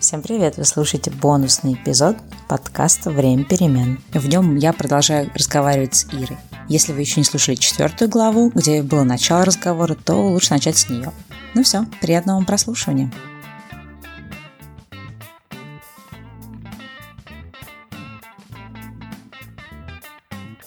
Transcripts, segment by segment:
Всем привет! Вы слушаете бонусный эпизод подкаста «Время перемен». В нем я продолжаю разговаривать с Ирой. Если вы еще не слушали четвертую главу, где было начало разговора, то лучше начать с нее. Ну все, приятного вам прослушивания.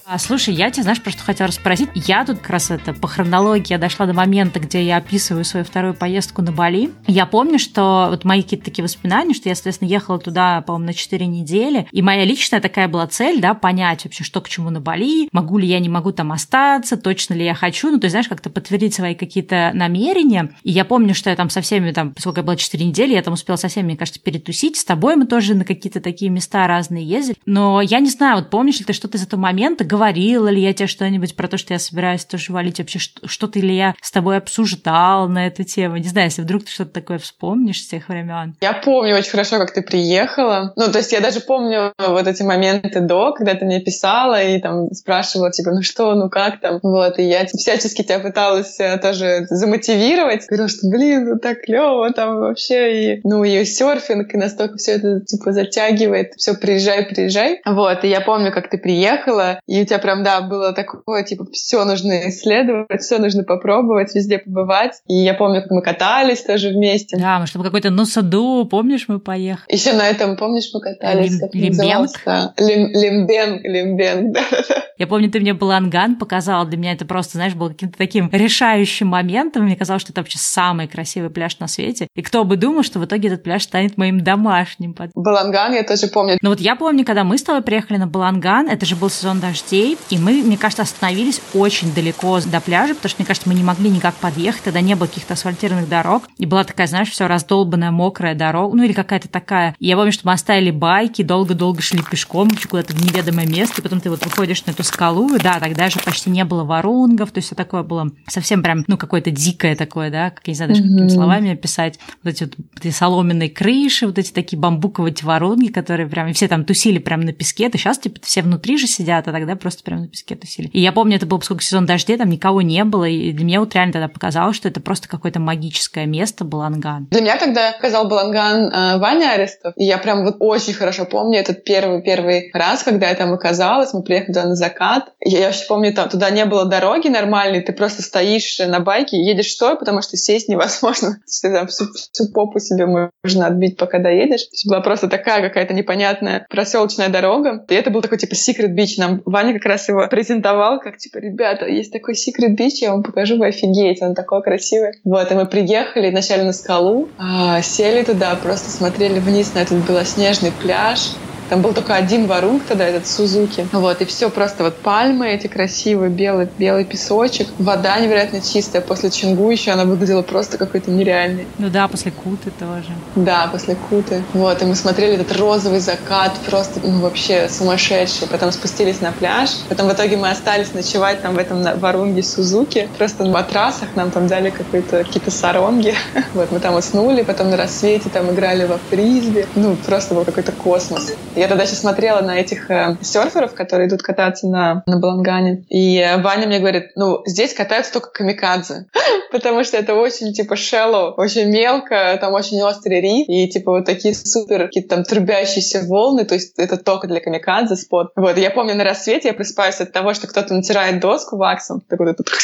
А, слушай, я тебя, знаешь, просто хотела спросить. Я тут как раз это по хронологии я дошла до момента, где я описываю свою вторую поездку на Бали. Я помню, что вот мои какие-то такие воспоминания, что я, соответственно, ехала туда, по-моему, на 4 недели. И моя личная такая была цель, да, понять вообще, что к чему на Бали, могу ли я, не могу там остаться, точно ли я хочу. Ну, то есть, знаешь, как-то подтвердить свои какие-то намерения. И я помню, что я там со всеми, там, поскольку я была 4 недели, я там успела со всеми, мне кажется, перетусить. С тобой мы тоже на какие-то такие места разные ездили. Но я не знаю, вот помнишь ли ты что-то из этого момента, говорила ли я тебе что-нибудь про то, что я собираюсь тоже валить, вообще что-то ли я с тобой обсуждал на эту тему. Не знаю, если вдруг ты что-то такое вспомнишь с тех времен. Я помню очень хорошо, как ты приехала. Ну, то есть я даже помню вот эти моменты до, когда ты мне писала и там спрашивала, типа, ну что, ну как там? Вот, и я всячески тебя пыталась э, тоже замотивировать. Говорила, что, блин, ну так клево там вообще. И, ну, и серфинг, и настолько все это, типа, затягивает. Все, приезжай, приезжай. Вот, и я помню, как ты приехала, и тебя прям, да, было такое, типа, все нужно исследовать, все нужно попробовать, везде побывать. И я помню, как мы катались тоже вместе. Да, мы чтобы какой-то Нусаду, помнишь, мы поехали? Еще на этом, помнишь, мы катались? Лим, как лимбенг? Лим, лимбенг, лимбенг, да, да. Я помню, ты мне Баланган показала, для меня это просто, знаешь, был каким-то таким решающим моментом. Мне казалось, что это вообще самый красивый пляж на свете. И кто бы думал, что в итоге этот пляж станет моим домашним. Баланган я тоже помню. Ну вот я помню, когда мы с тобой приехали на Баланган, это же был сезон дождей, и мы, мне кажется, остановились очень далеко до пляжа, потому что, мне кажется, мы не могли никак подъехать, тогда не было каких-то асфальтированных дорог, и была такая, знаешь, все раздолбанная, мокрая дорога, ну или какая-то такая. И я помню, что мы оставили байки, долго-долго шли пешком куда-то в неведомое место, и потом ты вот выходишь на эту скалу, и да, тогда же почти не было ворунгов, то есть все такое было совсем прям, ну, какое-то дикое такое, да, как я не знаю даже какими словами описать, вот эти вот эти соломенные крыши, вот эти такие бамбуковые эти воронги, которые прям, и все там тусили прям на песке, то сейчас, типа, все внутри же сидят, а тогда просто прям на песке тусили. И я помню, это был, поскольку сезон дождей, там никого не было, и для меня вот реально тогда показалось, что это просто какое-то магическое место Баланган. Для меня тогда сказал Баланган э, Ваня Арестов, и я прям вот очень хорошо помню этот первый-первый раз, когда я там оказалась, мы приехали туда на закат, я, я вообще помню, там, туда не было дороги нормальной, ты просто стоишь на байке, едешь стоя, потому что сесть невозможно. Ты там всю, всю попу себе можно отбить, пока доедешь. Была просто такая какая-то непонятная проселочная дорога. И это был такой типа секрет бич. Нам Ваня как раз его презентовал, как типа, ребята, есть такой секрет бич, я вам покажу, вы офигеете, он такой красивый. Вот, и мы приехали вначале на скалу, а, сели туда, просто смотрели вниз на этот белоснежный пляж, там был только один варунг тогда, этот Сузуки. Вот, и все просто вот пальмы эти красивые, белый, белый песочек. Вода невероятно чистая. После Чингу еще она выглядела просто какой-то нереальной. Ну да, после Куты тоже. Да, после Куты. Вот, и мы смотрели этот розовый закат, просто, ну, вообще сумасшедший. Потом спустились на пляж. Потом в итоге мы остались ночевать там в этом варунге Сузуки. Просто на матрасах нам там дали какие-то саронги. Вот, мы там уснули, потом на рассвете там играли во фрисби. Ну, просто был какой-то космос. Я тогда еще смотрела на этих э, серферов, которые идут кататься на, на Балангане. И э, Ваня мне говорит, ну, здесь катаются только камикадзе. Потому что это очень, типа, shallow, очень мелко, там очень острый риф. И, типа, вот такие супер какие-то там трубящиеся волны. То есть это только для камикадзе спот. Вот, я помню, на рассвете я просыпаюсь от того, что кто-то натирает доску ваксом. Так вот этот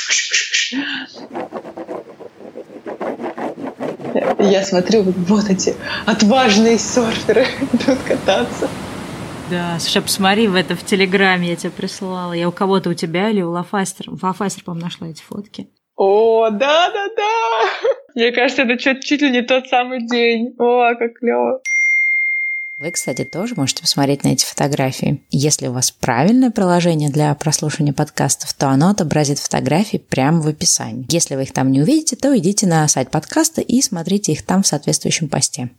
я смотрю, вот эти отважные серферы идут кататься. Да, слушай, посмотри в это в Телеграме я тебе присылала. Я у кого-то у тебя или у Лафастер. Лафастер, по-моему, нашла эти фотки. О, да-да-да! Мне кажется, это чуть, чуть ли не тот самый день. О, как клево. Вы, кстати, тоже можете посмотреть на эти фотографии. Если у вас правильное приложение для прослушивания подкастов, то оно отобразит фотографии прямо в описании. Если вы их там не увидите, то идите на сайт подкаста и смотрите их там в соответствующем посте.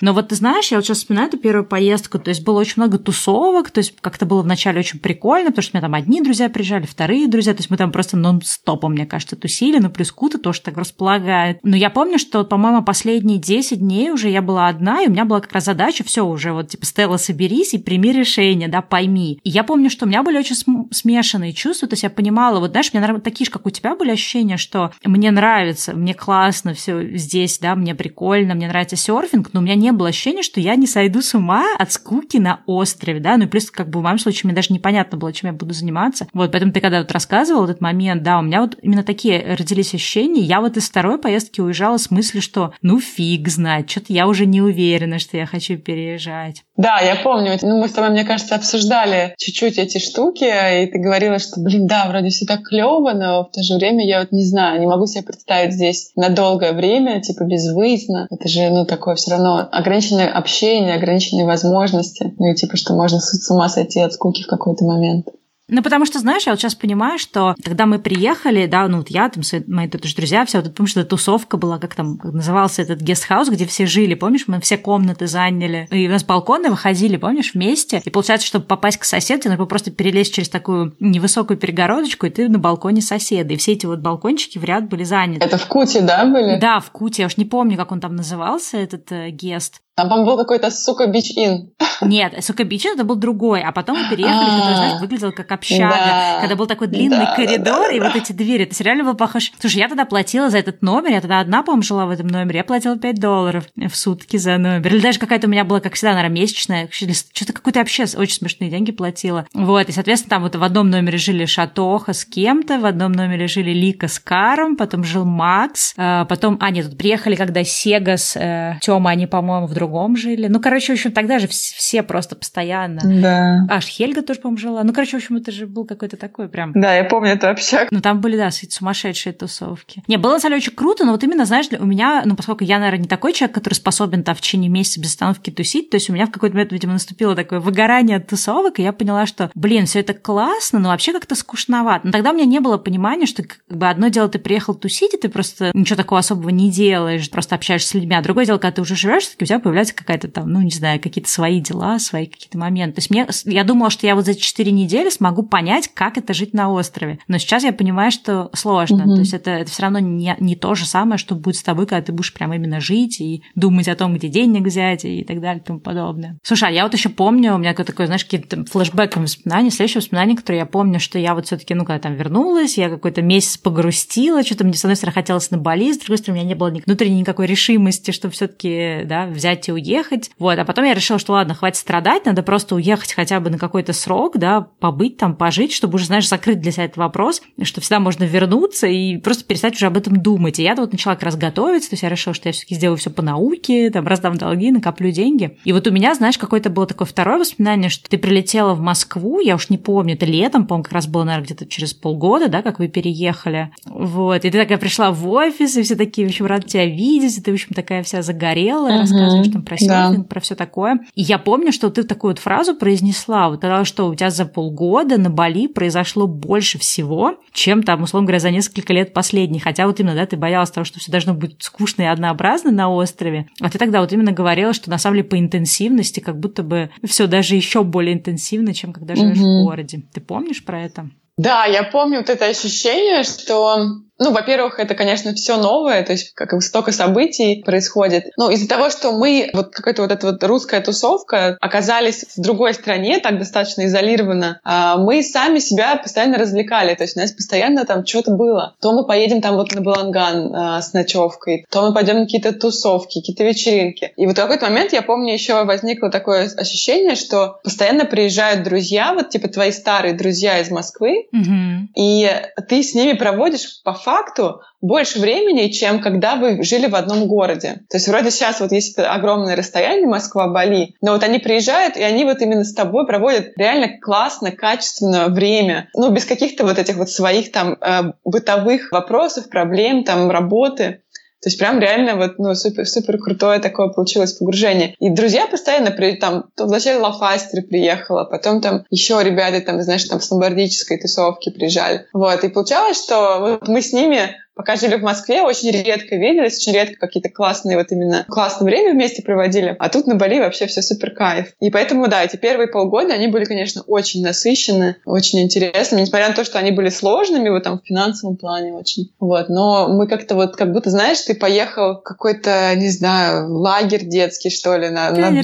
Но вот ты знаешь, я вот сейчас вспоминаю эту первую поездку, то есть было очень много тусовок, то есть как-то было вначале очень прикольно, потому что у меня там одни друзья приезжали, вторые друзья, то есть мы там просто нон-стопом, мне кажется, тусили, но плюс Кута тоже так располагает. Но я помню, что, по-моему, последние 10 дней уже я была одна, и у меня была как раз задача, все уже вот типа Стелла, соберись и прими решение, да, пойми. И я помню, что у меня были очень смешанные чувства, то есть я понимала, вот знаешь, меня наверное, такие же, как у тебя были ощущения, что мне нравится, мне классно все здесь, да, мне прикольно, мне нравится серфинг, но у меня не было ощущения, что я не сойду с ума от скуки на острове, да, ну и плюс как бы в моем случае мне даже непонятно было, чем я буду заниматься. Вот, поэтому ты когда вот рассказывал этот момент, да, у меня вот именно такие родились ощущения. Я вот из второй поездки уезжала с мыслью, что ну фиг знать, что-то я уже не уверена, что я хочу переезжать. Да, я помню. Ну, мы с тобой, мне кажется, обсуждали чуть-чуть эти штуки, и ты говорила, что, блин, да, вроде все так клево, но в то же время я вот не знаю, не могу себе представить здесь на долгое время, типа безвыездно. Это же, ну, такое все равно ограниченное общение, ограниченные возможности. Ну, и типа, что можно с ума сойти от скуки в какой-то момент. Ну, потому что, знаешь, я вот сейчас понимаю, что когда мы приехали, да, ну, вот я, там, мои тут же друзья, все, вот, помнишь, эта тусовка была, как там как назывался этот гестхаус, где все жили, помнишь, мы все комнаты заняли, и у нас балконы выходили, помнишь, вместе, и получается, чтобы попасть к соседу, нужно просто перелезть через такую невысокую перегородочку, и ты на балконе соседа, и все эти вот балкончики в ряд были заняты. Это в Куте, да, были? Да, в Куте, я уж не помню, как он там назывался, этот э, гест. Там, по-моему, был какой-то сука бич ин. Нет, сука бич это был другой, а потом мы переехали, который, знаешь, выглядел как общага, когда был такой длинный коридор и вот эти двери. Это реально был похож. Слушай, я тогда платила за этот номер, я тогда одна, по-моему, жила в этом номере, я платила 5 долларов в сутки за номер. Или даже какая-то у меня была, как всегда, наверное, месячная, что-то какой-то вообще очень смешные деньги платила. Вот, и, соответственно, там вот в одном номере жили Шатоха с кем-то, в одном номере жили Лика с Каром, потом жил Макс, а, потом, а, нет, тут приехали, когда Сега с э, Тёма, они, по-моему, в другом жили жили. Ну, короче, в общем, тогда же все просто постоянно. Да. Аж Хельга тоже, по-моему, жила. Ну, короче, в общем, это же был какой-то такой прям... Да, я помню эту общак. Ну, там были, да, сумасшедшие тусовки. Не, было, на самом деле, очень круто, но вот именно, знаешь, у меня, ну, поскольку я, наверное, не такой человек, который способен там в течение месяца без остановки тусить, то есть у меня в какой-то момент, видимо, наступило такое выгорание от тусовок, и я поняла, что, блин, все это классно, но вообще как-то скучновато. Но тогда у меня не было понимания, что как бы одно дело ты приехал тусить, и ты просто ничего такого особого не делаешь, просто общаешься с людьми, а другое дело, когда ты уже живешь, у тебя появляется какая-то там, ну, не знаю, какие-то свои дела, свои какие-то моменты. То есть мне, я думала, что я вот за 4 недели смогу понять, как это жить на острове. Но сейчас я понимаю, что сложно. Угу. То есть это, это все равно не, не то же самое, что будет с тобой, когда ты будешь прям именно жить и думать о том, где денег взять и так далее и тому подобное. Слушай, а я вот еще помню, у меня такое, знаешь, какие-то флешбеки воспоминания. Следующее воспоминание, которое я помню, что я вот все-таки, ну, когда там вернулась, я какой-то месяц погрустила, что-то мне, с одной стороны, хотелось на Бали, с другой стороны, у меня не было ни внутренней никакой решимости, чтобы все-таки, да, взять и уехать. Вот, а потом я решила, что ладно, хватит страдать, надо просто уехать хотя бы на какой-то срок, да, побыть там, пожить, чтобы уже, знаешь, закрыть для себя этот вопрос, что всегда можно вернуться и просто перестать уже об этом думать. И я вот начала как раз готовиться, то есть я решила, что я все таки сделаю все по науке, там, раздам долги, накоплю деньги. И вот у меня, знаешь, какое-то было такое второе воспоминание, что ты прилетела в Москву, я уж не помню, это летом, по-моему, как раз было, наверное, где-то через полгода, да, как вы переехали. Вот, и ты такая пришла в офис, и все такие, в общем, рады тебя видеть, и ты, в общем, такая вся загорелая, uh-huh. рассказываешь там про серфинг, да. про все такое такое. И я помню, что ты такую вот фразу произнесла, вот тогда что у тебя за полгода на Бали произошло больше всего, чем там, условно говоря, за несколько лет последних. Хотя вот именно, да, ты боялась того, что все должно быть скучно и однообразно на острове. А ты тогда вот именно говорила, что на самом деле по интенсивности как будто бы все даже еще более интенсивно, чем когда живешь угу. в городе. Ты помнишь про это? Да, я помню вот это ощущение, что ну, во-первых, это, конечно, все новое, то есть как столько событий происходит. Ну, из-за того, что мы, вот какая-то вот эта вот русская тусовка, оказались в другой стране, так достаточно изолированно, а мы сами себя постоянно развлекали, то есть у нас постоянно там что-то было. То мы поедем там вот на Баланган а, с ночевкой, то мы пойдем на какие-то тусовки, какие-то вечеринки. И вот в какой-то момент, я помню, еще возникло такое ощущение, что постоянно приезжают друзья, вот типа твои старые друзья из Москвы, mm-hmm. и ты с ними проводишь по факту больше времени, чем когда вы жили в одном городе. То есть вроде сейчас вот есть огромное расстояние Москва-Бали, но вот они приезжают, и они вот именно с тобой проводят реально классно, качественно время. Ну, без каких-то вот этих вот своих там э, бытовых вопросов, проблем, там, работы. То есть прям реально вот, ну, супер, супер крутое такое получилось погружение. И друзья постоянно, при, там, то вначале Лафастер приехала, потом там еще ребята, там, знаешь, там с снобордической тусовки приезжали. Вот, и получалось, что вот мы с ними пока жили в Москве, очень редко виделись, очень редко какие-то классные вот именно классное время вместе проводили. А тут на Бали вообще все супер кайф. И поэтому, да, эти первые полгода, они были, конечно, очень насыщены, очень интересными, несмотря на то, что они были сложными вот там в финансовом плане очень. Вот, но мы как-то вот, как будто, знаешь, ты поехал в какой-то, не знаю, лагерь детский, что ли, на, на лагерь,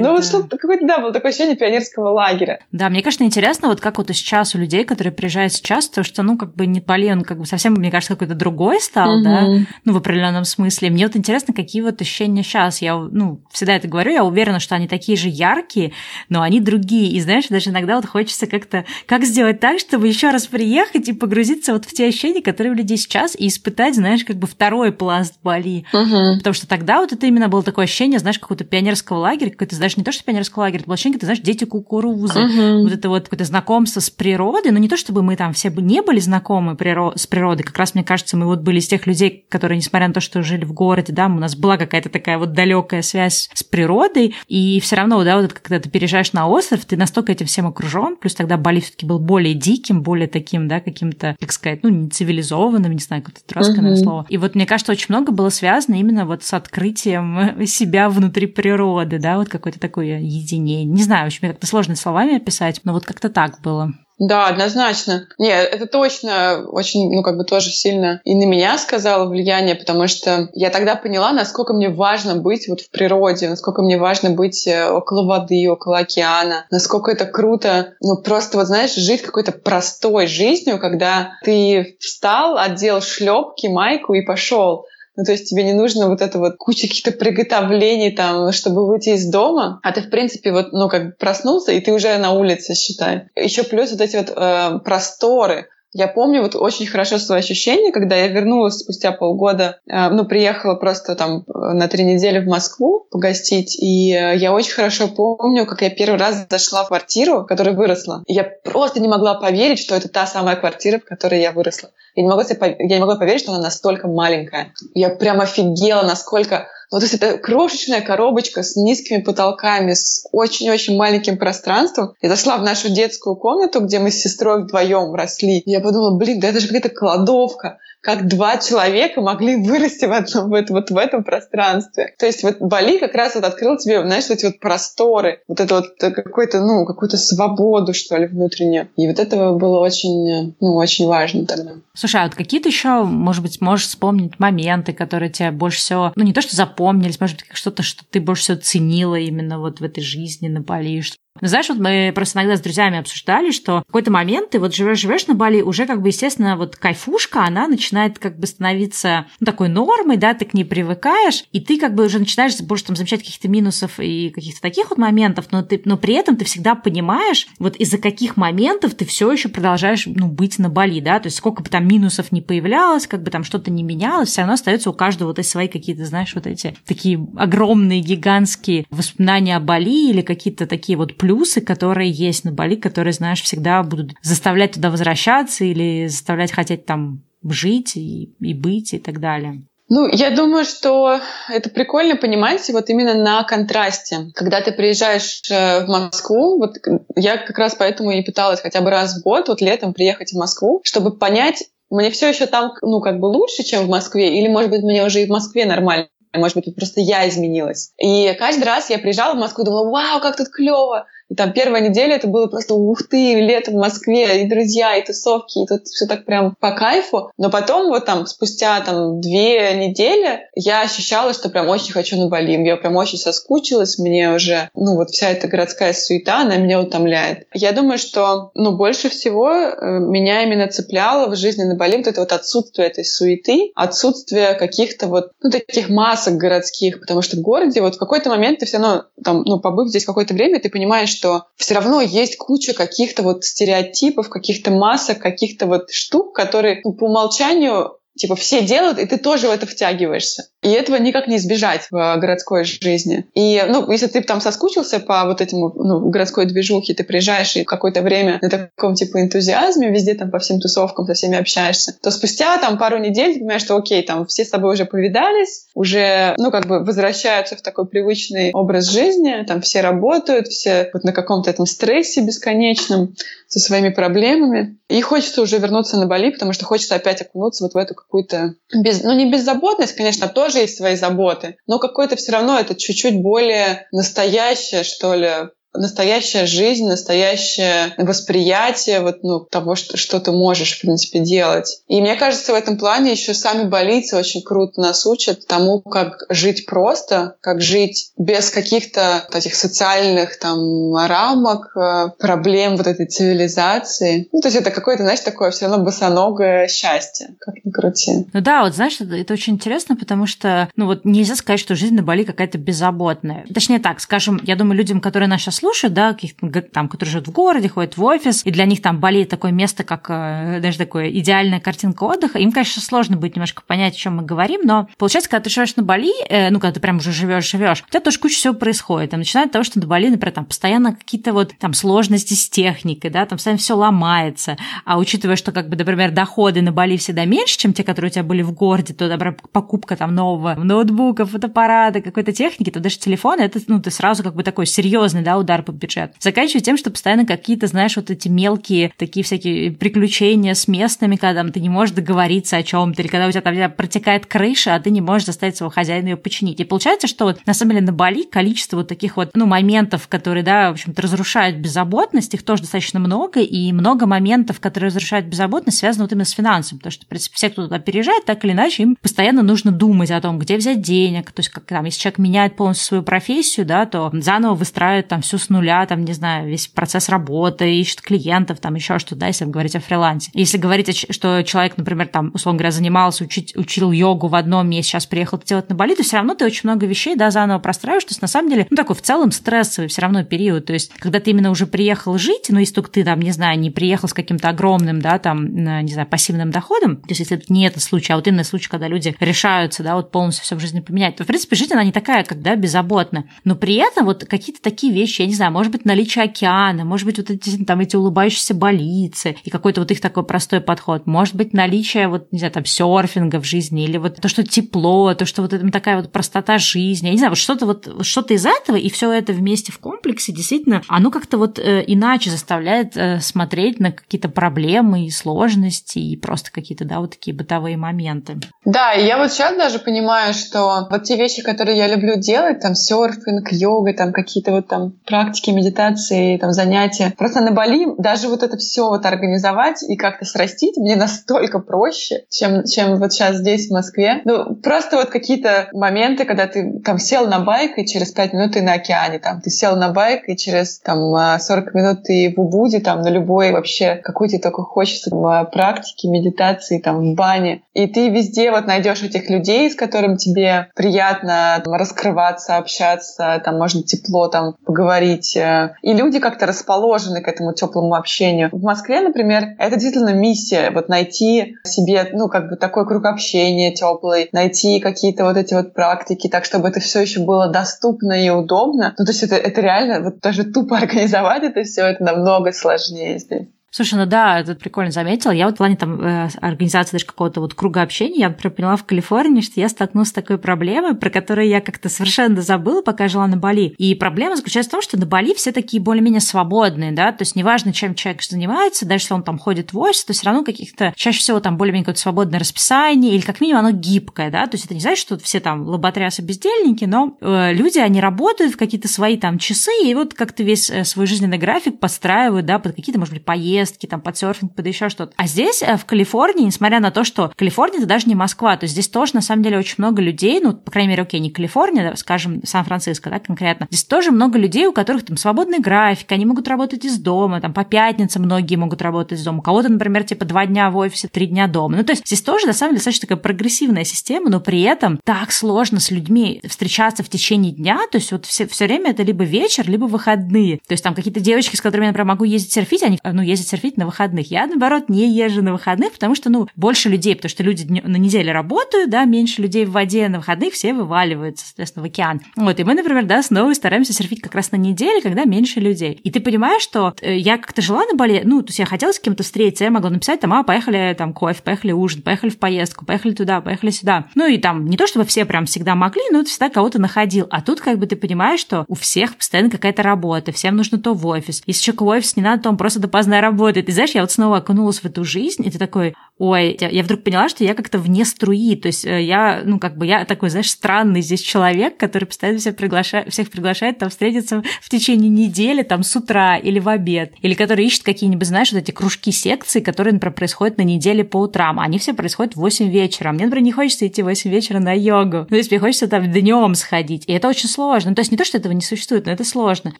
Ну, да. вот что-то, какое-то, да, было такое ощущение пионерского лагеря. Да, мне, кажется, интересно, вот как вот сейчас у людей, которые приезжают сейчас, то, что, ну, как бы не Бали, он как бы совсем, мне кажется, какой-то другой стал, угу. да, ну, в определенном смысле. Мне вот интересно, какие вот ощущения сейчас. Я, ну, всегда это говорю, я уверена, что они такие же яркие, но они другие. И знаешь, даже иногда вот хочется как-то, как сделать так, чтобы еще раз приехать и погрузиться вот в те ощущения, которые у людей сейчас, и испытать, знаешь, как бы второй пласт Бали. Угу. Потому что тогда вот это именно было такое ощущение, знаешь, какого-то пионерского лагеря, какой-то, знаешь, не то, что пионерского лагеря, это было ощущение, ты знаешь, дети кукурузы. Угу. Вот это вот какое-то знакомство с природой, но не то, чтобы мы там все не были знакомы с природой, как раз, мне кажется, мы вот были из тех людей, которые, несмотря на то, что жили в городе, да, у нас была какая-то такая вот далекая связь с природой, и все равно, да, вот когда ты переезжаешь на остров, ты настолько этим всем окружен, плюс тогда Бали все-таки был более диким, более таким, да, каким-то, как сказать, ну, не цивилизованным, не знаю, как это расканное uh-huh. слово. И вот мне кажется, очень много было связано именно вот с открытием себя внутри природы, да, вот какое-то такое единение. Не знаю, в общем, как-то сложно словами описать, но вот как-то так было. Да, однозначно. Нет, это точно очень, ну, как бы тоже сильно и на меня сказало влияние, потому что я тогда поняла, насколько мне важно быть вот в природе, насколько мне важно быть э, около воды, около океана, насколько это круто, ну, просто вот, знаешь, жить какой-то простой жизнью, когда ты встал, одел шлепки, майку и пошел. Ну, то есть тебе не нужно вот это вот куча каких-то приготовлений там, чтобы выйти из дома, а ты, в принципе, вот, ну, как бы проснулся, и ты уже на улице, считай. Еще плюс вот эти вот э, просторы, я помню вот очень хорошо свои ощущения, когда я вернулась спустя полгода, э, ну, приехала просто там э, на три недели в Москву погостить, и э, я очень хорошо помню, как я первый раз зашла в квартиру, которая выросла. И я просто не могла поверить, что это та самая квартира, в которой я выросла. Я не могла, себе, я не могла поверить, что она настолько маленькая. Я прям офигела, насколько вот то есть это крошечная коробочка с низкими потолками, с очень-очень маленьким пространством. Я зашла в нашу детскую комнату, где мы с сестрой вдвоем росли. Я подумала, блин, да это же какая-то кладовка как два человека могли вырасти в, одном, вот, вот в этом пространстве. То есть вот Бали как раз вот открыл тебе, знаешь, вот эти вот просторы, вот это вот какой-то, ну, какую-то свободу, что ли, внутреннюю. И вот этого было очень, ну, очень важно тогда. Слушай, а вот какие-то еще, может быть, можешь вспомнить моменты, которые тебе больше всего, ну, не то, что запомнились, может быть, что-то, что ты больше всего ценила именно вот в этой жизни на Бали, ну, знаешь, вот мы просто иногда с друзьями обсуждали, что в какой-то момент ты вот живешь-живешь на Бали, уже как бы, естественно, вот кайфушка, она начинает как бы становиться ну, такой нормой, да, ты к ней привыкаешь, и ты как бы уже начинаешь больше там замечать каких-то минусов и каких-то таких вот моментов, но, ты, но при этом ты всегда понимаешь, вот из-за каких моментов ты все еще продолжаешь, ну, быть на Бали, да, то есть сколько бы там минусов не появлялось, как бы там что-то не менялось, все равно остается у каждого вот эти свои какие-то, знаешь, вот эти такие огромные, гигантские воспоминания о Бали или какие-то такие вот плюсы, которые есть на Бали, которые, знаешь, всегда будут заставлять туда возвращаться или заставлять хотеть там жить и, и быть и так далее. Ну, я думаю, что это прикольно понимать вот именно на контрасте. Когда ты приезжаешь э, в Москву, вот я как раз поэтому и пыталась хотя бы раз в год, вот летом приехать в Москву, чтобы понять, мне все еще там, ну, как бы лучше, чем в Москве, или, может быть, мне уже и в Москве нормально. Может быть, просто я изменилась. И каждый раз я приезжала в Москву, думала, вау, как тут клево. И там первая неделя это было просто ух ты, лето в Москве, и друзья, и тусовки, и тут все так прям по кайфу. Но потом вот там спустя там две недели я ощущала, что прям очень хочу на Бали. Я прям очень соскучилась, мне уже, ну вот вся эта городская суета, она меня утомляет. Я думаю, что, ну, больше всего э, меня именно цепляло в жизни на Бали вот это вот отсутствие этой суеты, отсутствие каких-то вот, ну, таких масок городских, потому что в городе вот в какой-то момент ты все равно, там, ну, побыв здесь какое-то время, ты понимаешь, что все равно есть куча каких-то вот стереотипов, каких-то масок, каких-то вот штук, которые ну, по умолчанию типа все делают, и ты тоже в это втягиваешься. И этого никак не избежать в городской жизни. И, ну, если ты там соскучился по вот этому, ну, городской движухе, ты приезжаешь и какое-то время на таком, типа, энтузиазме, везде там по всем тусовкам со всеми общаешься, то спустя там пару недель ты понимаешь, что окей, там все с тобой уже повидались, уже, ну, как бы возвращаются в такой привычный образ жизни, там все работают, все вот на каком-то этом стрессе бесконечном со своими проблемами. И хочется уже вернуться на Бали, потому что хочется опять окунуться вот в эту какую-то, без, ну не беззаботность, конечно, тоже есть свои заботы, но какой-то все равно это чуть-чуть более настоящее, что ли, настоящая жизнь, настоящее восприятие вот, ну, того, что, что ты можешь, в принципе, делать. И мне кажется, в этом плане еще сами больницы очень круто нас учат тому, как жить просто, как жить без каких-то этих социальных там рамок, э, проблем вот этой цивилизации. Ну, то есть это какое-то, знаешь, такое все равно босоногое счастье, как ни крути. Ну да, вот знаешь, это, это очень интересно, потому что, ну вот нельзя сказать, что жизнь на Бали какая-то беззаботная. Точнее так, скажем, я думаю, людям, которые нас сейчас слушают, да, каких-то там, которые живут в городе, ходят в офис, и для них там болеет такое место, как э, даже такое идеальная картинка отдыха, им, конечно, сложно будет немножко понять, о чем мы говорим, но получается, когда ты живешь на Бали, э, ну, когда ты прям уже живешь, живешь, у тебя тоже куча всего происходит. Там, начиная от того, что на Бали, например, там постоянно какие-то вот там сложности с техникой, да, там постоянно все ломается. А учитывая, что, как бы, например, доходы на Бали всегда меньше, чем те, которые у тебя были в городе, то, например, покупка там нового ноутбука, фотоаппарата, какой-то техники, то даже телефон, это, ну, ты сразу как бы такой серьезный, да, удар удар под бюджет. Заканчивая тем, что постоянно какие-то, знаешь, вот эти мелкие такие всякие приключения с местными, когда там, ты не можешь договориться о чем-то, или когда у тебя там протекает крыша, а ты не можешь заставить своего хозяина ее починить. И получается, что вот на самом деле на Бали количество вот таких вот, ну, моментов, которые, да, в общем-то, разрушают беззаботность, их тоже достаточно много, и много моментов, которые разрушают беззаботность, связаны вот именно с финансами, потому что, в принципе, все, кто туда переезжает, так или иначе, им постоянно нужно думать о том, где взять денег, то есть, как там, если человек меняет полностью свою профессию, да, то заново выстраивает там всю с нуля, там, не знаю, весь процесс работы, ищет клиентов, там еще что-то, да, если говорить о фрилансе. Если говорить, что человек, например, там, условно говоря, занимался, учить, учил йогу в одном месте, сейчас приехал делать на Бали, то все равно ты очень много вещей, да, заново простраиваешь, то есть на самом деле, ну, такой в целом стрессовый все равно период, то есть когда ты именно уже приехал жить, ну, если только ты там, не знаю, не приехал с каким-то огромным, да, там, не знаю, пассивным доходом, то есть если это не этот случай, а вот именно случай, когда люди решаются, да, вот полностью все в жизни поменять, то, в принципе, жизнь, она не такая, как, да, беззаботная, но при этом вот какие-то такие вещи, я не знаю, может быть, наличие океана, может быть, вот эти, там, эти улыбающиеся болицы и какой-то вот их такой простой подход, может быть, наличие вот, не знаю, там, серфинга в жизни или вот то, что тепло, то, что вот это такая вот простота жизни, я не знаю, вот что-то вот, что-то из этого, и все это вместе в комплексе, действительно, оно как-то вот э, иначе заставляет э, смотреть на какие-то проблемы и сложности и просто какие-то, да, вот такие бытовые моменты. Да, и я вот сейчас даже понимаю, что вот те вещи, которые я люблю делать, там, серфинг, йога, там, какие-то вот там практики, медитации, там, занятия. Просто на Бали даже вот это все вот организовать и как-то срастить мне настолько проще, чем, чем вот сейчас здесь, в Москве. Ну, просто вот какие-то моменты, когда ты там сел на байк, и через пять минут ты на океане, там, ты сел на байк, и через там 40 минут ты в Убуде, там, на любой вообще, какой тебе только хочется там, практики, медитации, там, в бане. И ты везде вот найдешь этих людей, с которыми тебе приятно там, раскрываться, общаться, там, можно тепло там поговорить, э, и люди как-то расположены к этому теплому общению. В Москве, например, это действительно миссия, вот найти себе, ну, как бы такой круг общения теплый, найти какие-то вот эти вот практики, так, чтобы это все еще было доступно и удобно. Ну, то есть это, это реально, вот даже тупо организовать это все, это намного сложнее здесь. Слушай, ну да, это прикольно заметила. Я вот в плане там э, организации даже какого-то вот круга общения, я поняла в Калифорнии, что я столкнулась с такой проблемой, про которую я как-то совершенно забыла, пока жила на Бали. И проблема заключается в том, что на Бали все такие более-менее свободные, да, то есть неважно, чем человек занимается, даже если он там ходит в офис, то все равно каких-то, чаще всего там более-менее какое-то свободное расписание, или как минимум оно гибкое, да, то есть это не значит, что все там лоботрясы бездельники, но э, люди, они работают в какие-то свои там часы, и вот как-то весь э, свой жизненный график подстраивают, да, под какие-то, может быть, поездки, поездки, там, под серфинг, под еще что-то. А здесь, э, в Калифорнии, несмотря на то, что Калифорния это даже не Москва, то здесь тоже, на самом деле, очень много людей, ну, по крайней мере, окей, не Калифорния, да, скажем, Сан-Франциско, да, конкретно. Здесь тоже много людей, у которых там свободный график, они могут работать из дома, там, по пятницам многие могут работать из дома. У кого-то, например, типа два дня в офисе, три дня дома. Ну, то есть здесь тоже, на самом деле, достаточно такая прогрессивная система, но при этом так сложно с людьми встречаться в течение дня, то есть вот все, все время это либо вечер, либо выходные. То есть там какие-то девочки, с которыми я, например, могу ездить серфить, они, ну, ездят серфить на выходных. Я, наоборот, не езжу на выходных, потому что, ну, больше людей, потому что люди на неделе работают, да, меньше людей в воде, на выходных все вываливаются, соответственно, в океан. Вот, и мы, например, да, снова стараемся серфить как раз на неделе, когда меньше людей. И ты понимаешь, что э, я как-то жила на Бали, ну, то есть я хотела с кем-то встретиться, я могла написать там, а, поехали там кофе, поехали ужин, поехали в поездку, поехали туда, поехали сюда. Ну, и там не то, чтобы все прям всегда могли, но ты всегда кого-то находил. А тут как бы ты понимаешь, что у всех постоянно какая-то работа, всем нужно то в офис. Если человек в офис не надо, то он просто допоздна работает. И знаешь, я вот снова окунулась в эту жизнь, и ты такой, ой, я вдруг поняла, что я как-то вне струи, то есть э, я, ну, как бы я такой, знаешь, странный здесь человек, который постоянно всех приглашает, всех приглашает там встретиться в течение недели, там, с утра или в обед, или который ищет какие-нибудь, знаешь, вот эти кружки секции, которые, например, происходят на неделе по утрам, они все происходят в 8 вечера. Мне, например, не хочется идти в 8 вечера на йогу, ну, то есть мне хочется там днем сходить, и это очень сложно, ну, то есть не то, что этого не существует, но это сложно.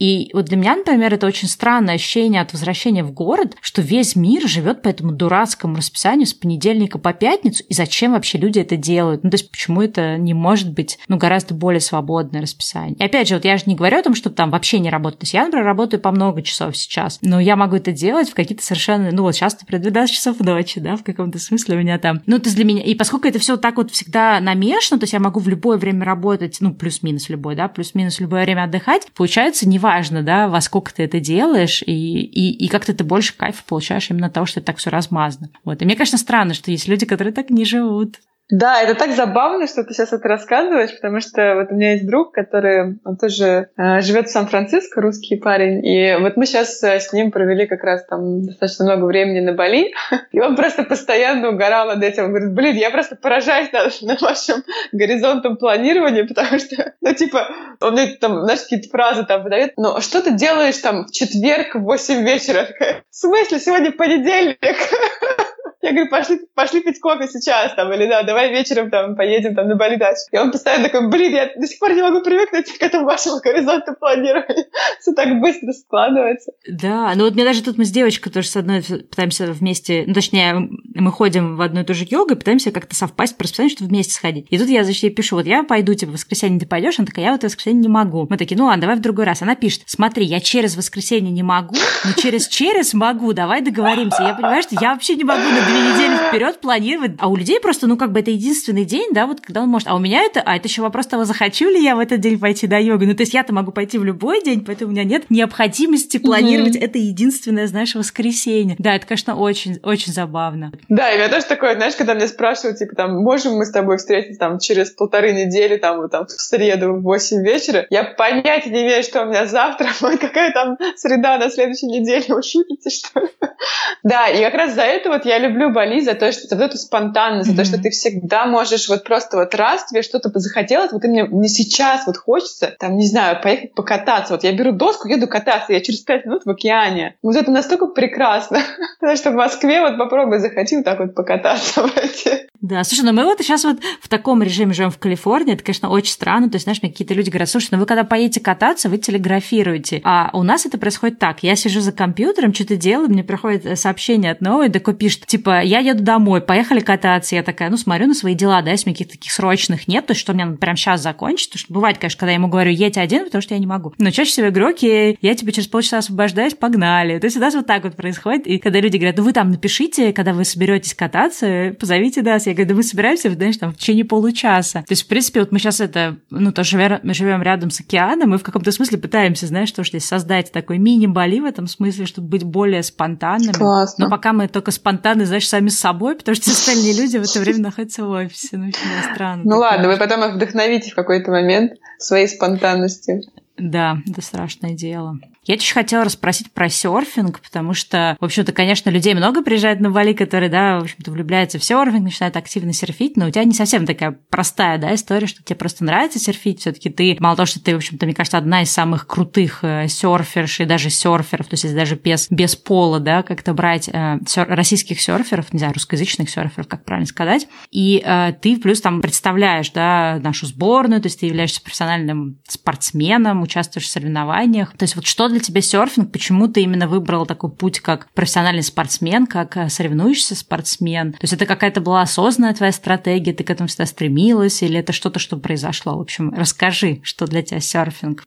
И вот для меня, например, это очень странное ощущение от возвращения в город, что весь мир живет по этому дурацкому расписанию с понедельника по пятницу, и зачем вообще люди это делают? Ну, то есть почему это не может быть, ну, гораздо более свободное расписание? И опять же, вот я же не говорю о том, что там вообще не работать. То есть я, например, работаю по много часов сейчас, но я могу это делать в какие-то совершенно, ну, вот сейчас, например, 12 часов ночи, да, в каком-то смысле у меня там. Ну, то есть для меня, и поскольку это все так вот всегда намешано, то есть я могу в любое время работать, ну, плюс-минус любой, да, плюс-минус любое время отдыхать, получается, неважно, да, во сколько ты это делаешь, и, и, и как-то ты больше кайфа получаешь именно от того, что это так все размазано. Вот. И мне, конечно, странно, что есть люди, которые так не живут. Да, это так забавно, что ты сейчас это рассказываешь, потому что вот у меня есть друг, который он тоже э, живет в Сан-Франциско, русский парень, и вот мы сейчас э, с ним провели как раз там достаточно много времени на Бали, и он просто постоянно угорал над этим. Он говорит, блин, я просто поражаюсь над, над вашим горизонтом планирования, потому что, ну, типа, он мне там, знаешь, какие-то фразы там выдает, ну, а что ты делаешь там в четверг в 8 вечера? В смысле, сегодня понедельник? Я говорю, пошли, пошли пить кофе сейчас, там, или да, давай вечером там поедем там на Бали дачу. И он постоянно такой, блин, я до сих пор не могу привыкнуть к этому вашему горизонту планирования. Все так быстро складывается. Да, ну вот мне даже тут мы с девочкой тоже с одной пытаемся вместе, ну точнее, мы ходим в одну и ту же йогу и пытаемся как-то совпасть по расписанию, чтобы вместе сходить. И тут я, значит, ей пишу, вот я пойду, типа, в воскресенье ты пойдешь? Она такая, я вот в воскресенье не могу. Мы такие, ну ладно, давай в другой раз. Она пишет, смотри, я через воскресенье не могу, но через-через могу, давай договоримся. Я понимаю, что я вообще не могу на две недели вперед планировать. А у людей просто, ну, как бы это единственный день, да, вот когда он может. А у меня это, а это еще вопрос того, захочу ли я в этот день пойти до йоги. Ну, то есть я-то могу пойти в любой день, поэтому у меня нет необходимости планировать mm-hmm. это единственное, знаешь, воскресенье. Да, это, конечно, очень, очень забавно. Да, и у меня тоже такое, знаешь, когда меня спрашивают, типа, там, можем мы с тобой встретиться там через полторы недели, там, вот там, в среду в 8 вечера, я понятия не имею, что у меня завтра, какая там среда на следующей неделе, вы шутите, что ли? Да, и как раз за это вот я люблю Бали, за то, что за вот эту спонтанность, за то, что ты всегда можешь вот просто вот раз тебе что-то захотелось, вот именно мне сейчас вот хочется, там, не знаю, поехать покататься. Вот я беру доску, еду кататься, я через пять минут в океане. Вот это настолько прекрасно. Потому что в Москве вот попробуй вот так вот покататься в эти да, слушай, ну мы вот сейчас вот в таком режиме живем в Калифорнии, это, конечно, очень странно. То есть, знаешь, мне какие-то люди говорят, слушай, ну вы когда поедете кататься, вы телеграфируете. А у нас это происходит так. Я сижу за компьютером, что-то делаю, мне приходит сообщение от новой, такой пишет, типа, я еду домой, поехали кататься. Я такая, ну, смотрю на свои дела, да, если мне каких-то таких срочных нет, то есть, что мне надо прямо сейчас закончить. Потому что бывает, конечно, когда я ему говорю, едь один, потому что я не могу. Но чаще всего я говорю, окей, я тебе через полчаса освобождаюсь, погнали. То есть, у нас вот так вот происходит. И когда люди говорят, ну вы там напишите, когда вы соберетесь кататься, позовите нас. Я говорю, да мы собираемся знаешь, там, в течение получаса. То есть, в принципе, вот мы сейчас это, ну, тоже мы живем рядом с океаном, и в каком-то смысле пытаемся, знаешь, что здесь создать такой мини-Бали в этом смысле, чтобы быть более спонтанными. Классно. Но пока мы только спонтанны, знаешь, сами с собой, потому что остальные люди в это время находятся в офисе. Ну, очень странно. Ну ладно, вы потом их вдохновите в какой-то момент своей спонтанностью. Да, это страшное дело. Я еще хотела расспросить про серфинг, потому что, в общем-то, конечно, людей много приезжает на Бали, которые, да, в общем-то, влюбляются в серфинг, начинают активно серфить, но у тебя не совсем такая простая, да, история, что тебе просто нравится серфить, все таки ты, мало того, что ты, в общем-то, мне кажется, одна из самых крутых э, серферш и даже серферов, то есть даже без, без пола, да, как-то брать э, сер, российских серферов, не знаю, русскоязычных серферов, как правильно сказать, и э, ты плюс там представляешь, да, нашу сборную, то есть ты являешься профессиональным спортсменом, участвуешь в соревнованиях, то есть вот что для тебя серфинг? Почему ты именно выбрал такой путь как профессиональный спортсмен, как э, соревнующийся спортсмен? То есть это какая-то была осознанная твоя стратегия, ты к этому всегда стремилась, или это что-то, что произошло? В общем, расскажи, что для тебя серфинг.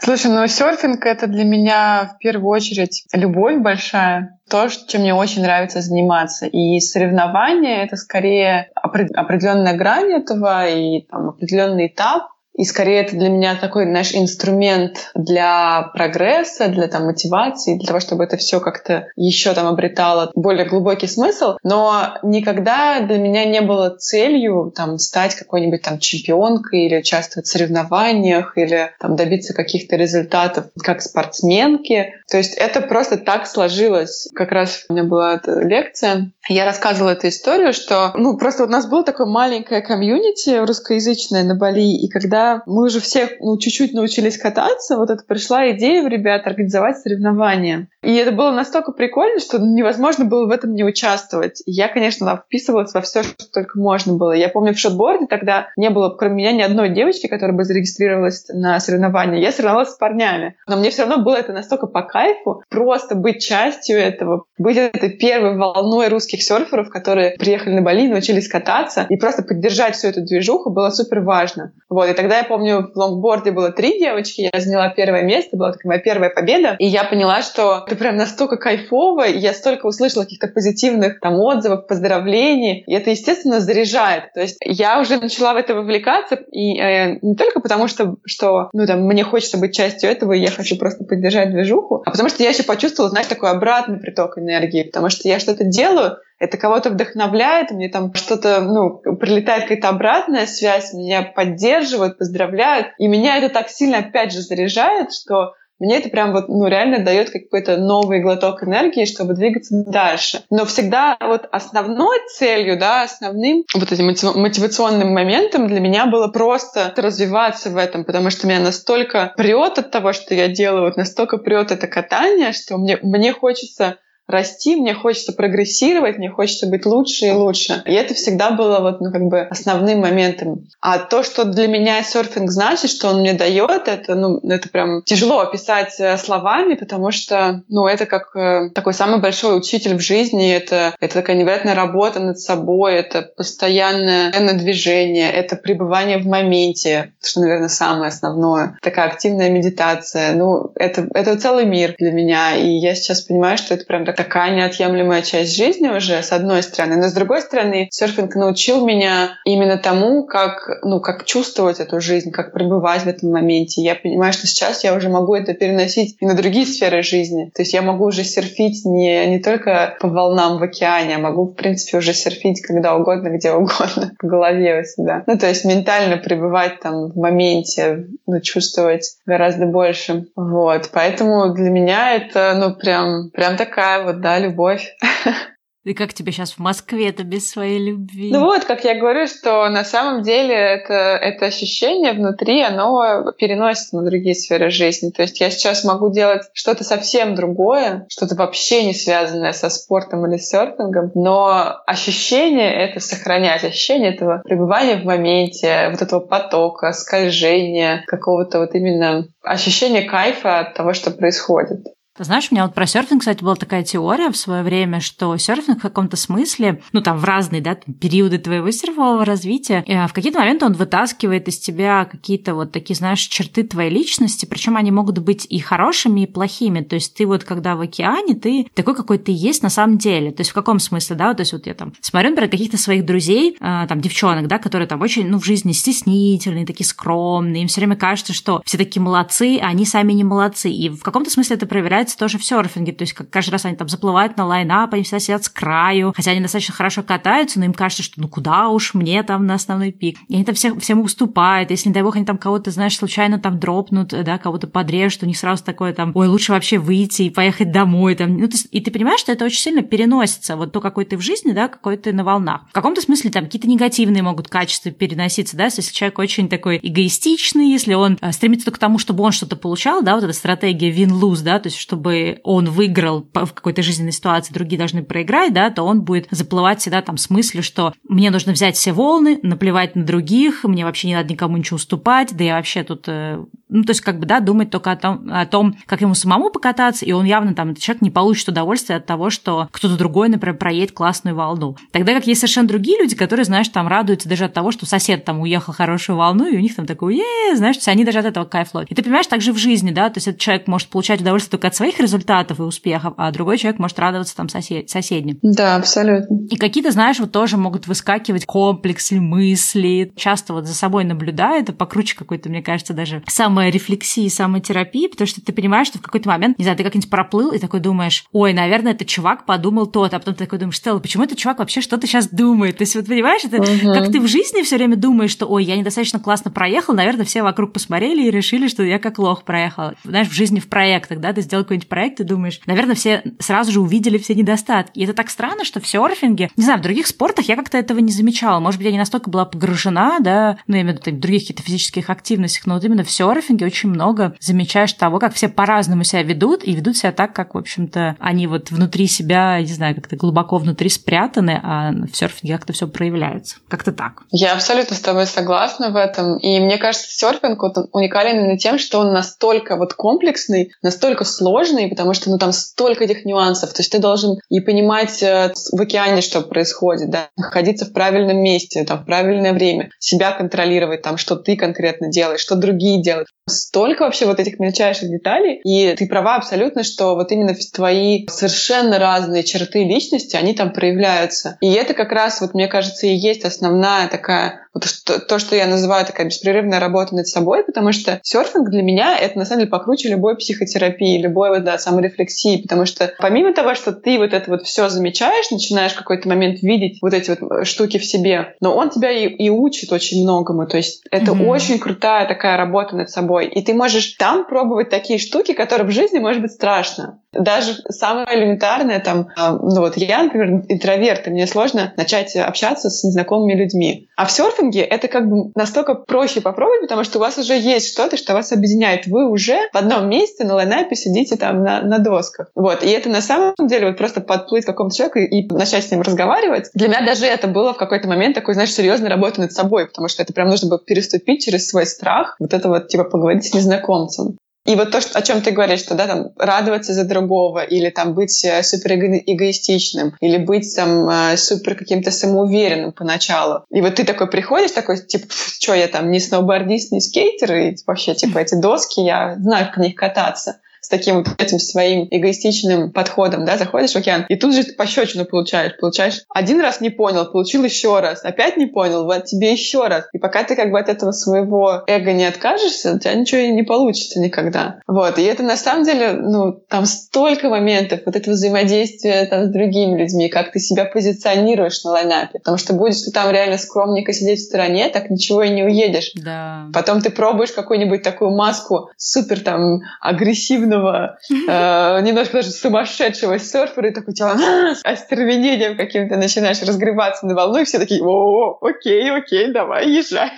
Слушай, ну серфинг это для меня в первую очередь любовь большая, то, чем мне очень нравится заниматься. И соревнования — это скорее определенная грань этого и там, определенный этап, и скорее это для меня такой наш инструмент для прогресса, для там, мотивации, для того, чтобы это все как-то еще там обретало более глубокий смысл. Но никогда для меня не было целью там, стать какой-нибудь там чемпионкой или участвовать в соревнованиях или там, добиться каких-то результатов как спортсменки. То есть это просто так сложилось. Как раз у меня была лекция, я рассказывала эту историю, что ну, просто у нас было такое маленькое комьюнити русскоязычное на Бали, и когда мы уже все ну, чуть-чуть научились кататься, вот это пришла идея в ребят организовать соревнования. И это было настолько прикольно, что невозможно было в этом не участвовать. Я, конечно, вписывалась во все, что только можно было. Я помню, в шотборде тогда не было, кроме меня, ни одной девочки, которая бы зарегистрировалась на соревнования. Я соревновалась с парнями. Но мне все равно было это настолько по кайфу, просто быть частью этого, быть этой первой волной русских серферов, которые приехали на Бали, научились кататься, и просто поддержать всю эту движуху было супер важно. Вот, и тогда я помню, в лонгборде было три девочки, я заняла первое место, была такая моя первая победа, и я поняла, что это прям настолько кайфово, я столько услышала каких-то позитивных там отзывов, поздравлений, и это, естественно, заряжает. То есть я уже начала в это вовлекаться, и э, не только потому, что, что ну, там, мне хочется быть частью этого, и я хочу просто поддержать движуху, а потому что я еще почувствовала, знаешь, такой обратный приток энергии, потому что я что-то делаю, это кого-то вдохновляет, мне там что-то, ну, прилетает какая-то обратная связь, меня поддерживают, поздравляют, и меня это так сильно опять же заряжает, что мне это прям вот, ну, реально дает какой-то новый глоток энергии, чтобы двигаться дальше. Но всегда вот основной целью, да, основным вот этим мотивационным моментом для меня было просто развиваться в этом, потому что меня настолько прет от того, что я делаю, вот настолько прет это катание, что мне, мне хочется расти, мне хочется прогрессировать, мне хочется быть лучше и лучше. И это всегда было вот, ну, как бы основным моментом. А то, что для меня серфинг значит, что он мне дает, это, ну, это прям тяжело описать э, словами, потому что, ну, это как э, такой самый большой учитель в жизни, это, это такая невероятная работа над собой, это постоянное движение, это пребывание в моменте, что, наверное, самое основное. Такая активная медитация. Ну, это, это целый мир для меня, и я сейчас понимаю, что это прям такая неотъемлемая часть жизни уже, с одной стороны. Но с другой стороны, серфинг научил меня именно тому, как, ну, как чувствовать эту жизнь, как пребывать в этом моменте. Я понимаю, что сейчас я уже могу это переносить и на другие сферы жизни. То есть я могу уже серфить не, не только по волнам в океане, а могу, в принципе, уже серфить когда угодно, где угодно, в голове у себя. Ну, то есть ментально пребывать там в моменте, ну, чувствовать гораздо больше. Вот. Поэтому для меня это, ну, прям, прям такая вот, да, любовь. И как тебе сейчас в Москве-то без своей любви? Ну вот, как я говорю, что на самом деле это, это ощущение внутри, оно переносится на другие сферы жизни. То есть я сейчас могу делать что-то совсем другое, что-то вообще не связанное со спортом или серфингом, но ощущение это сохранять, ощущение этого пребывания в моменте, вот этого потока, скольжения, какого-то вот именно ощущения кайфа от того, что происходит. Ты знаешь, у меня вот про серфинг, кстати, была такая теория в свое время, что серфинг в каком-то смысле, ну там в разные да, периоды твоего серфового развития, э, в какие-то моменты он вытаскивает из тебя какие-то вот такие, знаешь, черты твоей личности, причем они могут быть и хорошими, и плохими. То есть ты вот когда в океане, ты такой, какой ты есть на самом деле. То есть в каком смысле, да, то есть вот я там смотрю, например, каких-то своих друзей, э, там девчонок, да, которые там очень, ну, в жизни стеснительные, такие скромные, им все время кажется, что все такие молодцы, а они сами не молодцы. И в каком-то смысле это проверяет проявляется тоже в серфинге. То есть как каждый раз они там заплывают на лайнап, они всегда сидят с краю, хотя они достаточно хорошо катаются, но им кажется, что ну куда уж мне там на основной пик. И они там всех, всем уступают. Если, не дай бог, они там кого-то, знаешь, случайно там дропнут, да, кого-то подрежут, у них сразу такое там, ой, лучше вообще выйти и поехать домой. Там. Ну, то есть, и ты понимаешь, что это очень сильно переносится. Вот то, какой ты в жизни, да, какой ты на волнах. В каком-то смысле там какие-то негативные могут качества переноситься, да, если человек очень такой эгоистичный, если он э, стремится только к тому, чтобы он что-то получал, да, вот эта стратегия win-lose, да, то есть чтобы он выиграл в какой-то жизненной ситуации, другие должны проиграть, да, то он будет заплывать всегда там с мыслью, что мне нужно взять все волны, наплевать на других, мне вообще не надо никому ничего уступать, да я вообще тут э, ну, то есть, как бы, да, думать только о том, о том, как ему самому покататься, и он явно там, этот человек не получит удовольствие от того, что кто-то другой, например, проедет классную волну. Тогда как есть совершенно другие люди, которые, знаешь, там радуются даже от того, что сосед там уехал хорошую волну, и у них там такой, е знаешь, они даже от этого кайф ловят. И ты понимаешь, так же в жизни, да, то есть этот человек может получать удовольствие только от своих результатов и успехов, а другой человек может радоваться там сосед, соседним. Да, абсолютно. И какие-то, знаешь, вот тоже могут выскакивать комплексы мысли. Часто вот за собой наблюдаю, это покруче какой-то, мне кажется, даже самая рефлексии, самотерапии, потому что ты понимаешь, что в какой-то момент, не знаю, ты как-нибудь проплыл и такой думаешь, ой, наверное, этот чувак подумал то а потом ты такой думаешь, Стелла, почему этот чувак вообще что-то сейчас думает? То есть вот понимаешь, это угу. как ты в жизни все время думаешь, что, ой, я недостаточно классно проехал, наверное, все вокруг посмотрели и решили, что я как лох проехал. Знаешь, в жизни в проектах, да, ты сделал какой-нибудь проект и думаешь, наверное, все сразу же увидели все недостатки. И это так странно, что в серфинге, не знаю, в других спортах я как-то этого не замечала. Может быть, я не настолько была погружена, да, ну, именно в других каких-то физических активностях, но вот именно в серфинге очень много замечаешь того, как все по-разному себя ведут, и ведут себя так, как, в общем-то, они вот внутри себя, не знаю, как-то глубоко внутри спрятаны, а в серфинге как-то все проявляется. Как-то так. Я абсолютно с тобой согласна в этом. И мне кажется, серфинг вот уникален именно тем, что он настолько вот комплексный, настолько сложный, потому что ну, там столько этих нюансов. То есть ты должен и понимать э, в океане, что происходит, да, находиться в правильном месте, там, в правильное время, себя контролировать, там, что ты конкретно делаешь, что другие делают. Столько вообще вот этих мельчайших деталей. И ты права абсолютно, что вот именно твои совершенно разные черты личности, они там проявляются. И это как раз, вот мне кажется, и есть основная такая вот что, то, что я называю такая беспрерывная работа над собой, потому что серфинг для меня это на самом деле покруче любой психотерапии, любой вот, да, саморефлексии, потому что помимо того, что ты вот это вот все замечаешь, начинаешь в какой-то момент видеть вот эти вот э, штуки в себе, но он тебя и, и учит очень многому, то есть это mm-hmm. очень крутая такая работа над собой, и ты можешь там пробовать такие штуки, которые в жизни может быть страшно. Даже самое элементарное, там, а, ну вот я, например, интроверт, и мне сложно начать общаться с незнакомыми людьми. А в серфинге это как бы настолько проще попробовать, потому что у вас уже есть что-то, что вас объединяет. Вы уже в одном месте на лайнапе сидите там на, на досках. Вот. И это на самом деле вот просто подплыть к какому-то человеку и начать с ним разговаривать. Для меня даже это было в какой-то момент такой, знаешь, серьезной работы над собой, потому что это прям нужно было переступить через свой страх, вот это вот, типа, поговорить с незнакомцем. И вот то, о чем ты говоришь, что да, там радоваться за другого, или там быть э, супер эгоистичным, или быть там э, супер каким-то самоуверенным поначалу. И вот ты такой приходишь, такой, типа, что я там, не сноубордист, не скейтер, и вообще, типа, эти доски, я знаю, как на них кататься с таким вот этим своим эгоистичным подходом, да, заходишь в океан, и тут же ты пощечину получаешь. Получаешь один раз не понял, получил еще раз, опять не понял, вот тебе еще раз. И пока ты как бы от этого своего эго не откажешься, у тебя ничего и не получится никогда. Вот. И это на самом деле, ну, там столько моментов вот этого взаимодействия там с другими людьми, как ты себя позиционируешь на лайнапе. Потому что будешь ты там реально скромненько сидеть в стороне, так ничего и не уедешь. Да. Потом ты пробуешь какую-нибудь такую маску супер там агрессивную агрессивного, э, немножко даже сумасшедшего серфера, и такой с остервенением каким-то начинаешь разгребаться на волну, и все такие, о, окей, окей, давай, езжай.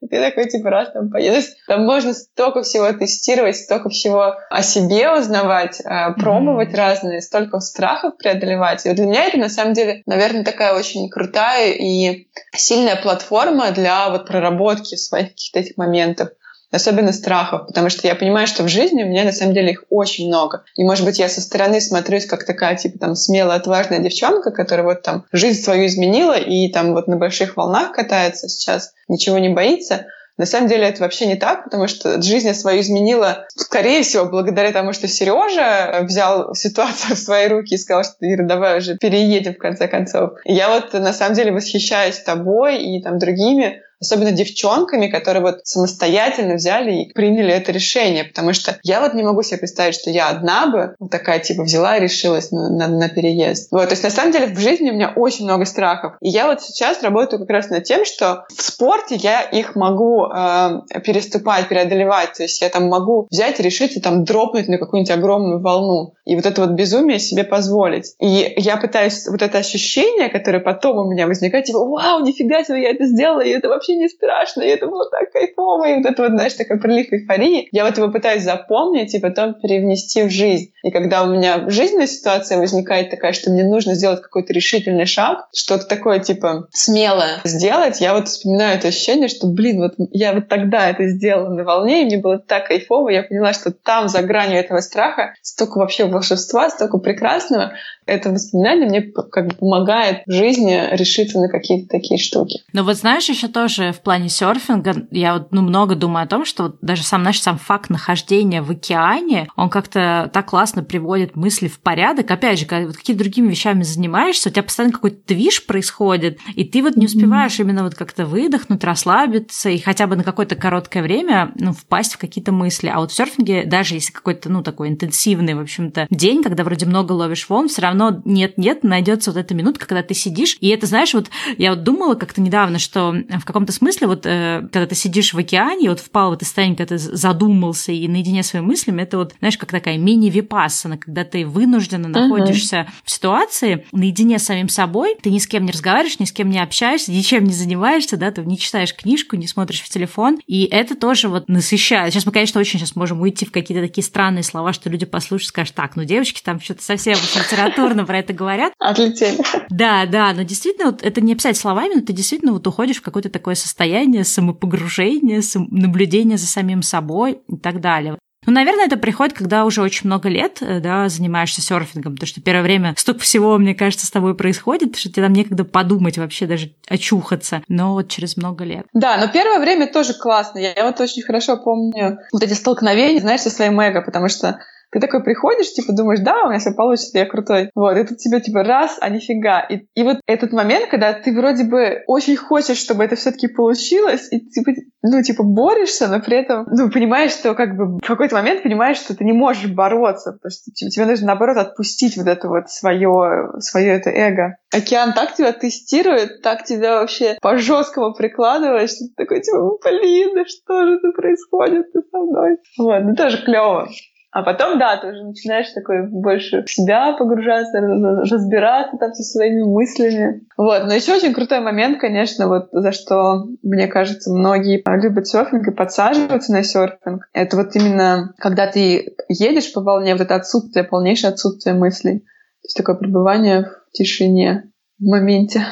И ты такой, типа, раз там поедешь. Там можно столько всего тестировать, столько всего о себе узнавать, э, пробовать mm-hmm. разные, столько страхов преодолевать. И вот для меня это, на самом деле, наверное, такая очень крутая и сильная платформа для вот проработки своих каких-то этих моментов особенно страхов, потому что я понимаю, что в жизни у меня на самом деле их очень много. И, может быть, я со стороны смотрюсь как такая, типа, там, смелая, отважная девчонка, которая вот там жизнь свою изменила и там вот на больших волнах катается сейчас, ничего не боится. На самом деле это вообще не так, потому что жизнь свою изменила, скорее всего, благодаря тому, что Сережа взял ситуацию в свои руки и сказал, что Ира, давай уже переедем в конце концов. И я вот на самом деле восхищаюсь тобой и там другими, особенно девчонками, которые вот самостоятельно взяли и приняли это решение, потому что я вот не могу себе представить, что я одна бы вот такая типа взяла и решилась на, на, на переезд. Вот, то есть на самом деле в жизни у меня очень много страхов, и я вот сейчас работаю как раз над тем, что в спорте я их могу э, переступать, преодолевать, то есть я там могу взять и решиться там дропнуть на какую-нибудь огромную волну, и вот это вот безумие себе позволить. И я пытаюсь вот это ощущение, которое потом у меня возникает, типа, вау, нифига себе, я это сделала, и это вообще вообще не страшно, и это было так кайфово, и вот это вот, знаешь, такой прилив эйфории. Я вот его пытаюсь запомнить и потом перевнести в жизнь. И когда у меня жизненная ситуация возникает такая, что мне нужно сделать какой-то решительный шаг, что-то такое, типа, смелое сделать, я вот вспоминаю это ощущение, что, блин, вот я вот тогда это сделала на волне, и мне было так кайфово, я поняла, что там, за гранью этого страха, столько вообще волшебства, столько прекрасного, это воспоминание мне как бы помогает в жизни решиться на какие-то такие штуки. Ну вот знаешь, еще тоже в плане серфинга я вот ну, много думаю о том, что вот даже сам наш сам факт нахождения в океане, он как-то так классно приводит мысли в порядок. Опять же, когда вот какими-то другими вещами занимаешься, у тебя постоянно какой-то движ происходит, и ты вот не успеваешь mm-hmm. именно вот как-то выдохнуть, расслабиться и хотя бы на какое-то короткое время ну, впасть в какие-то мысли. А вот в серфинге, даже если какой-то, ну, такой интенсивный, в общем-то, день, когда вроде много ловишь волн, все равно равно нет-нет, найдется вот эта минутка, когда ты сидишь. И это, знаешь, вот я вот думала как-то недавно, что в каком-то смысле вот э, когда ты сидишь в океане, вот впал в это состояние, когда ты задумался и наедине своими мыслями, это вот, знаешь, как такая мини-випассана, когда ты вынужденно находишься uh-huh. в ситуации наедине с самим собой, ты ни с кем не разговариваешь, ни с кем не общаешься, ничем не занимаешься, да, ты не читаешь книжку, не смотришь в телефон, и это тоже вот насыщает. Сейчас мы, конечно, очень сейчас можем уйти в какие-то такие странные слова, что люди послушают, скажут, так, ну девочки там что-то совсем литература упорно про это говорят. Отлетели. Да, да, но действительно, вот это не описать словами, но ты действительно вот уходишь в какое-то такое состояние самопогружения, наблюдения за самим собой и так далее. Ну, наверное, это приходит, когда уже очень много лет, э, да, занимаешься серфингом, потому что первое время столько всего, мне кажется, с тобой происходит, что тебе там некогда подумать вообще, даже очухаться, но вот через много лет. Да, но первое время тоже классно. Я, я вот очень хорошо помню вот эти столкновения, знаешь, со своим эго, потому что ты такой приходишь, типа, думаешь, да, у меня все получится, я крутой. Вот, и тут тебе, типа, раз, а нифига. И, и вот этот момент, когда ты вроде бы очень хочешь, чтобы это все таки получилось, и, типа, ну, типа, борешься, но при этом, ну, понимаешь, что, как бы, в какой-то момент понимаешь, что ты не можешь бороться, потому что тебе, нужно, наоборот, отпустить вот это вот свое, свое это эго. Океан так тебя тестирует, так тебя вообще по-жесткому прикладывает, что ты такой, типа, блин, да что же это происходит со мной? Вот, ну, тоже клево. А потом, да, ты уже начинаешь такой больше в себя погружаться, разбираться там со своими мыслями. Вот. Но еще очень крутой момент, конечно, вот за что, мне кажется, многие любят серфинг и подсаживаются на серфинг. Это вот именно, когда ты едешь по волне, вот это отсутствие, полнейшее отсутствие мыслей. То есть такое пребывание в тишине, в моменте.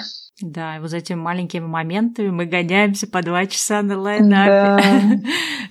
Да, и вот за этими маленькими моментами мы гоняемся по два часа на лайнапе. Да.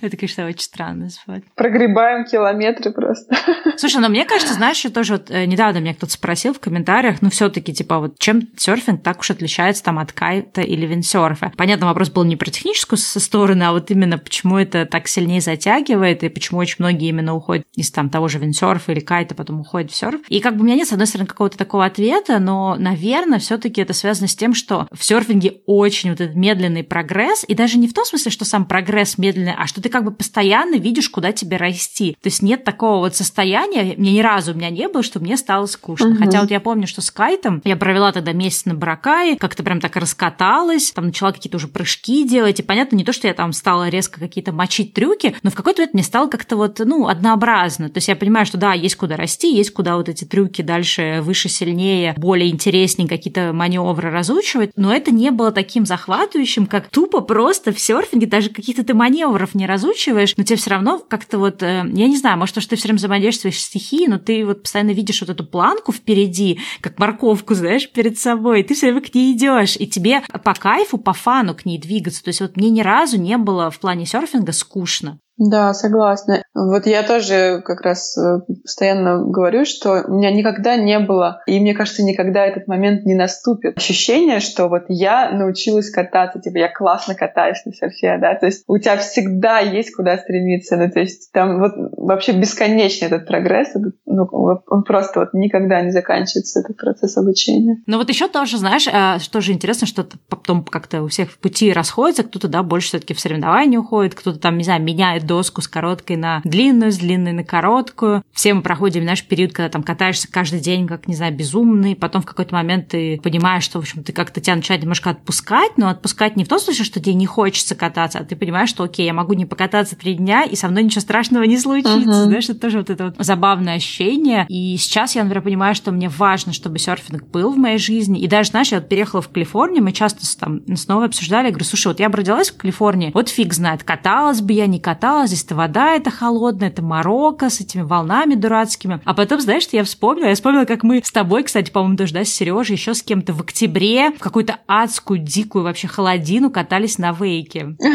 Это, конечно, очень странно спать. Прогребаем километры просто. Слушай, но мне кажется, знаешь, еще тоже вот, э, недавно меня кто-то спросил в комментариях, ну все таки типа, вот чем серфинг так уж отличается там от кайта или виндсерфа? Понятно, вопрос был не про техническую со стороны, а вот именно почему это так сильнее затягивает, и почему очень многие именно уходят из там того же виндсерфа или кайта, потом уходят в серф. И как бы у меня нет, с одной стороны, какого-то такого ответа, но, наверное, все таки это связано с тем, что в серфинге очень вот этот медленный прогресс, и даже не в том смысле, что сам прогресс медленный, а что ты как бы постоянно видишь, куда тебе расти. То есть нет такого вот состояния, мне ни разу у меня не было, что мне стало скучно. Угу. Хотя вот я помню, что с кайтом я провела тогда месяц на Баракае, как-то прям так раскаталась, там начала какие-то уже прыжки делать, и понятно, не то, что я там стала резко какие-то мочить трюки, но в какой-то момент мне стало как-то вот, ну, однообразно. То есть я понимаю, что да, есть куда расти, есть куда вот эти трюки дальше выше, сильнее, более интереснее какие-то маневры разучивать, но это не было таким захватывающим, как тупо просто в серфинге, даже каких-то ты маневров не разучиваешь, но тебе все равно как-то вот, э, я не знаю, может, то, что ты все время взаимодействуешь с стихией, но ты вот постоянно видишь вот эту планку впереди, как морковку, знаешь, перед собой, ты все время к ней идешь, и тебе по кайфу, по фану к ней двигаться. То есть вот мне ни разу не было в плане серфинга скучно. Да, согласна. Вот я тоже как раз э, постоянно говорю, что у меня никогда не было, и мне кажется, никогда этот момент не наступит. Ощущение, что вот я научилась кататься, типа я классно катаюсь на серфе, да, то есть у тебя всегда есть куда стремиться, ну то есть там вот вообще бесконечный этот прогресс, ну, он просто вот никогда не заканчивается, этот процесс обучения. Ну вот еще тоже, знаешь, э, что же интересно, что потом как-то у всех пути расходятся, кто-то, да, больше все таки в соревнования уходит, кто-то там, не знаю, меняет доску с короткой на длинную, с длинной на короткую. Все мы проходим, наш период, когда там катаешься каждый день, как, не знаю, безумный, потом в какой-то момент ты понимаешь, что, в общем, ты как-то тебя начинает немножко отпускать, но отпускать не в том смысле, что тебе не хочется кататься, а ты понимаешь, что, окей, я могу не покататься три дня, и со мной ничего страшного не случится, uh-huh. знаешь, это тоже вот это вот забавное ощущение. И сейчас я, например, понимаю, что мне важно, чтобы серфинг был в моей жизни, и даже, знаешь, я вот переехала в Калифорнию, мы часто там снова обсуждали, я говорю, слушай, вот я бы родилась в Калифорнии, вот фиг знает, каталась бы я, не каталась, здесь-то вода это холодная, это Марокко с этими волнами дурацкими. А потом, знаешь, что я вспомнила? Я вспомнила, как мы с тобой, кстати, по-моему, тоже, да, с Сережей, еще с кем-то в октябре в какую-то адскую, дикую вообще холодину катались на вейке.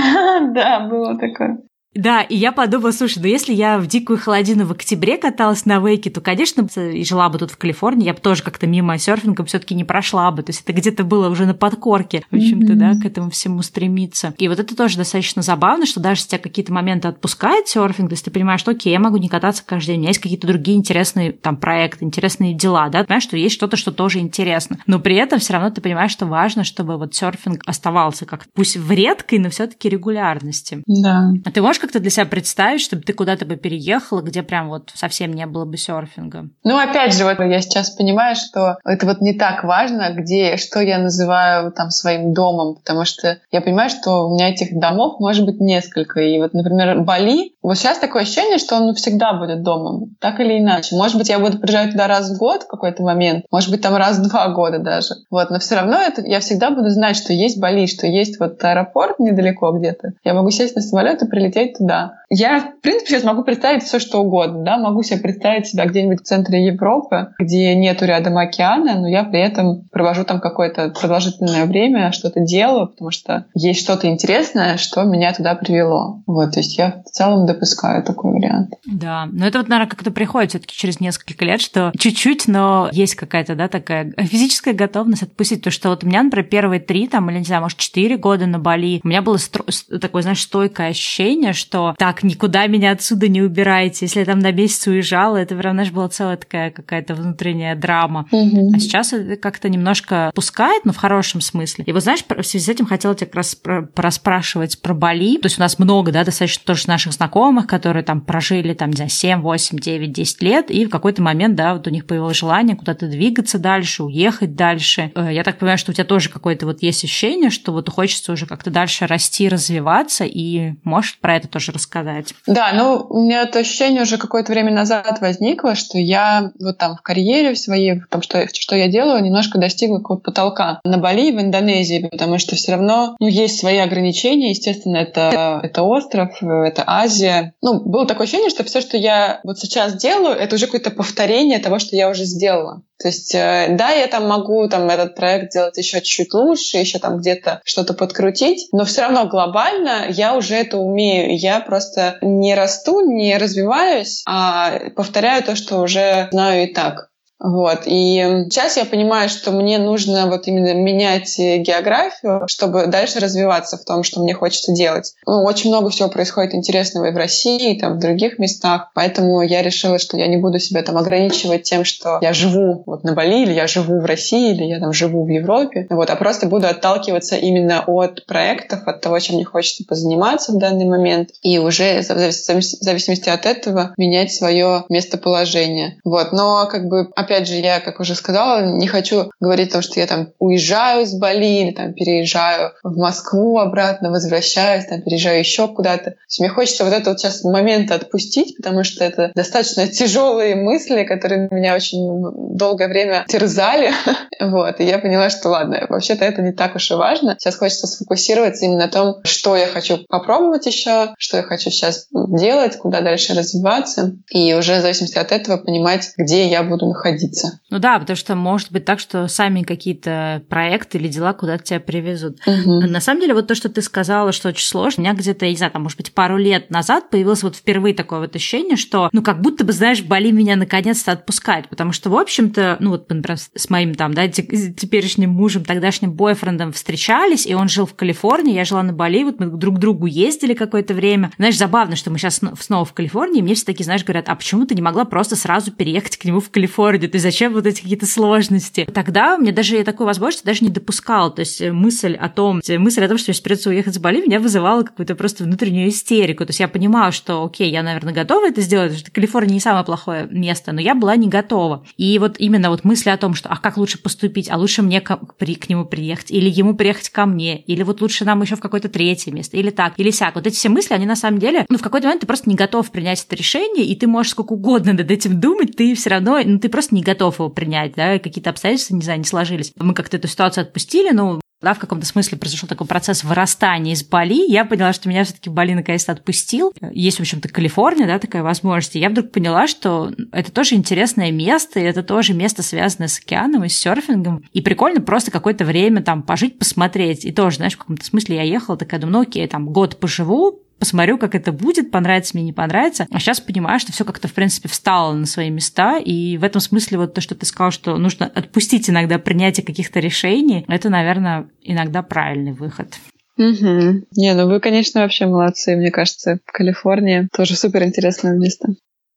Да, было такое. Да, и я подумала, слушай, ну если я в дикую холодину в октябре каталась на вейке, то, конечно, и жила бы тут в Калифорнии, я бы тоже как-то мимо серфинга все таки не прошла бы. То есть это где-то было уже на подкорке, в общем-то, mm-hmm. да, к этому всему стремиться. И вот это тоже достаточно забавно, что даже если тебя какие-то моменты отпускает серфинг, то есть ты понимаешь, что окей, я могу не кататься каждый день, у меня есть какие-то другие интересные там проекты, интересные дела, да, ты понимаешь, что есть что-то, что тоже интересно. Но при этом все равно ты понимаешь, что важно, чтобы вот серфинг оставался как пусть в редкой, но все таки регулярности. Да. А ты можешь как-то для себя представить, чтобы ты куда-то бы переехала, где прям вот совсем не было бы серфинга? Ну, опять же, вот я сейчас понимаю, что это вот не так важно, где, что я называю там своим домом, потому что я понимаю, что у меня этих домов может быть несколько. И вот, например, Бали, вот сейчас такое ощущение, что он всегда будет домом, так или иначе. Может быть, я буду приезжать туда раз в год в какой-то момент, может быть, там раз в два года даже. Вот, но все равно это, я всегда буду знать, что есть Бали, что есть вот аэропорт недалеко где-то. Я могу сесть на самолет и прилететь туда. Я, в принципе, сейчас могу представить все, что угодно. Да? Могу себе представить себя где-нибудь в центре Европы, где нету рядом океана, но я при этом провожу там какое-то продолжительное время, что-то делаю, потому что есть что-то интересное, что меня туда привело. Вот, то есть я в целом допускаю такой вариант. Да, но это вот, наверное, как-то приходит все-таки через несколько лет, что чуть-чуть, но есть какая-то, да, такая физическая готовность отпустить. То, что вот у меня, например, первые три, там, или, не знаю, может, четыре года на Бали, у меня было стро... такое, знаешь, стойкое ощущение, что так, никуда меня отсюда не убирайте. Если я там на месяц уезжала, это прям, знаешь, была целая такая какая-то внутренняя драма. Угу. А сейчас это как-то немножко пускает, но в хорошем смысле. И вот, знаешь, в связи с этим хотела тебя как раз пораспрашивать про Бали. То есть у нас много, да, достаточно тоже наших знакомых, которые там прожили, там, не знаю, 7, 8, 9, 10 лет, и в какой-то момент, да, вот у них появилось желание куда-то двигаться дальше, уехать дальше. Э, я так понимаю, что у тебя тоже какое-то вот есть ощущение, что вот хочется уже как-то дальше расти, развиваться, и можешь про это тоже рассказать сказать. Да, ну, у меня это ощущение уже какое-то время назад возникло, что я вот там в карьере в своей, в том, что, что я делаю, немножко достигла какого-то потолка на Бали в Индонезии, потому что все равно ну, есть свои ограничения. Естественно, это, это остров, это Азия. Ну, было такое ощущение, что все, что я вот сейчас делаю, это уже какое-то повторение того, что я уже сделала. То есть, э, да, я там могу там этот проект сделать еще чуть лучше, еще там где-то что-то подкрутить, но все равно глобально я уже это умею. Я просто не расту, не развиваюсь, а повторяю то, что уже знаю и так. Вот. И сейчас я понимаю, что мне нужно вот именно менять географию, чтобы дальше развиваться в том, что мне хочется делать. Ну, очень много всего происходит интересного и в России, и там в других местах. Поэтому я решила, что я не буду себя там ограничивать тем, что я живу вот на Бали, или я живу в России, или я там живу в Европе. Вот, а просто буду отталкиваться именно от проектов, от того, чем мне хочется позаниматься в данный момент. И уже в зависимости от этого менять свое местоположение. Вот. Но как бы опять же, я, как уже сказала, не хочу говорить о том, что я там уезжаю с Бали или там переезжаю в Москву обратно, возвращаюсь, там переезжаю еще куда-то. Мне хочется вот этот вот сейчас момент отпустить, потому что это достаточно тяжелые мысли, которые меня очень долгое время терзали. вот. И я поняла, что ладно, вообще-то это не так уж и важно. Сейчас хочется сфокусироваться именно на том, что я хочу попробовать еще, что я хочу сейчас делать, куда дальше развиваться. И уже в зависимости от этого понимать, где я буду находиться находиться. Ну да, потому что может быть так, что сами какие-то проекты или дела куда-то тебя привезут. Угу. На самом деле, вот то, что ты сказала, что очень сложно, у меня где-то, я не знаю, там, может быть, пару лет назад появилось вот впервые такое вот ощущение, что, ну, как будто бы, знаешь, Бали меня наконец-то отпускает, потому что, в общем-то, ну, вот, например, с моим там, да, теперешним мужем, тогдашним бойфрендом встречались, и он жил в Калифорнии, я жила на Бали, вот мы друг к другу ездили какое-то время. Знаешь, забавно, что мы сейчас снова в Калифорнии, и мне все таки знаешь, говорят, а почему ты не могла просто сразу переехать к нему в Калифорнию? Есть зачем вот эти какие-то сложности? Тогда мне даже я такой возможности даже не допускал. То есть мысль о том, мысль о том, что мне придется уехать с Бали, меня вызывала какую-то просто внутреннюю истерику. То есть я понимала, что окей, я, наверное, готова это сделать, потому что Калифорния не самое плохое место, но я была не готова. И вот именно вот мысли о том, что а как лучше поступить, а лучше мне к, при, к нему приехать, или ему приехать ко мне, или вот лучше нам еще в какое-то третье место, или так, или сяк. Вот эти все мысли, они на самом деле, ну, в какой-то момент ты просто не готов принять это решение, и ты можешь сколько угодно над этим думать, ты все равно, ну, ты просто не готов его принять, да, какие-то обстоятельства, не знаю, не сложились. Мы как-то эту ситуацию отпустили, ну, да, в каком-то смысле произошел такой процесс вырастания из Бали. Я поняла, что меня все-таки Бали наконец-то отпустил. Есть, в общем-то, Калифорния, да, такая возможность. И я вдруг поняла, что это тоже интересное место, и это тоже место, связанное с океаном и с серфингом. И прикольно просто какое-то время там пожить, посмотреть. И тоже, знаешь, в каком-то смысле я ехала, такая, думаю, ну окей, там год поживу, посмотрю, как это будет, понравится мне, не понравится. А сейчас понимаю, что все как-то, в принципе, встало на свои места, и в этом смысле вот то, что ты сказал, что нужно отпустить иногда принятие каких-то решений, это, наверное, иногда правильный выход. Угу. Не, ну вы, конечно, вообще молодцы. Мне кажется, Калифорния тоже супер интересное место.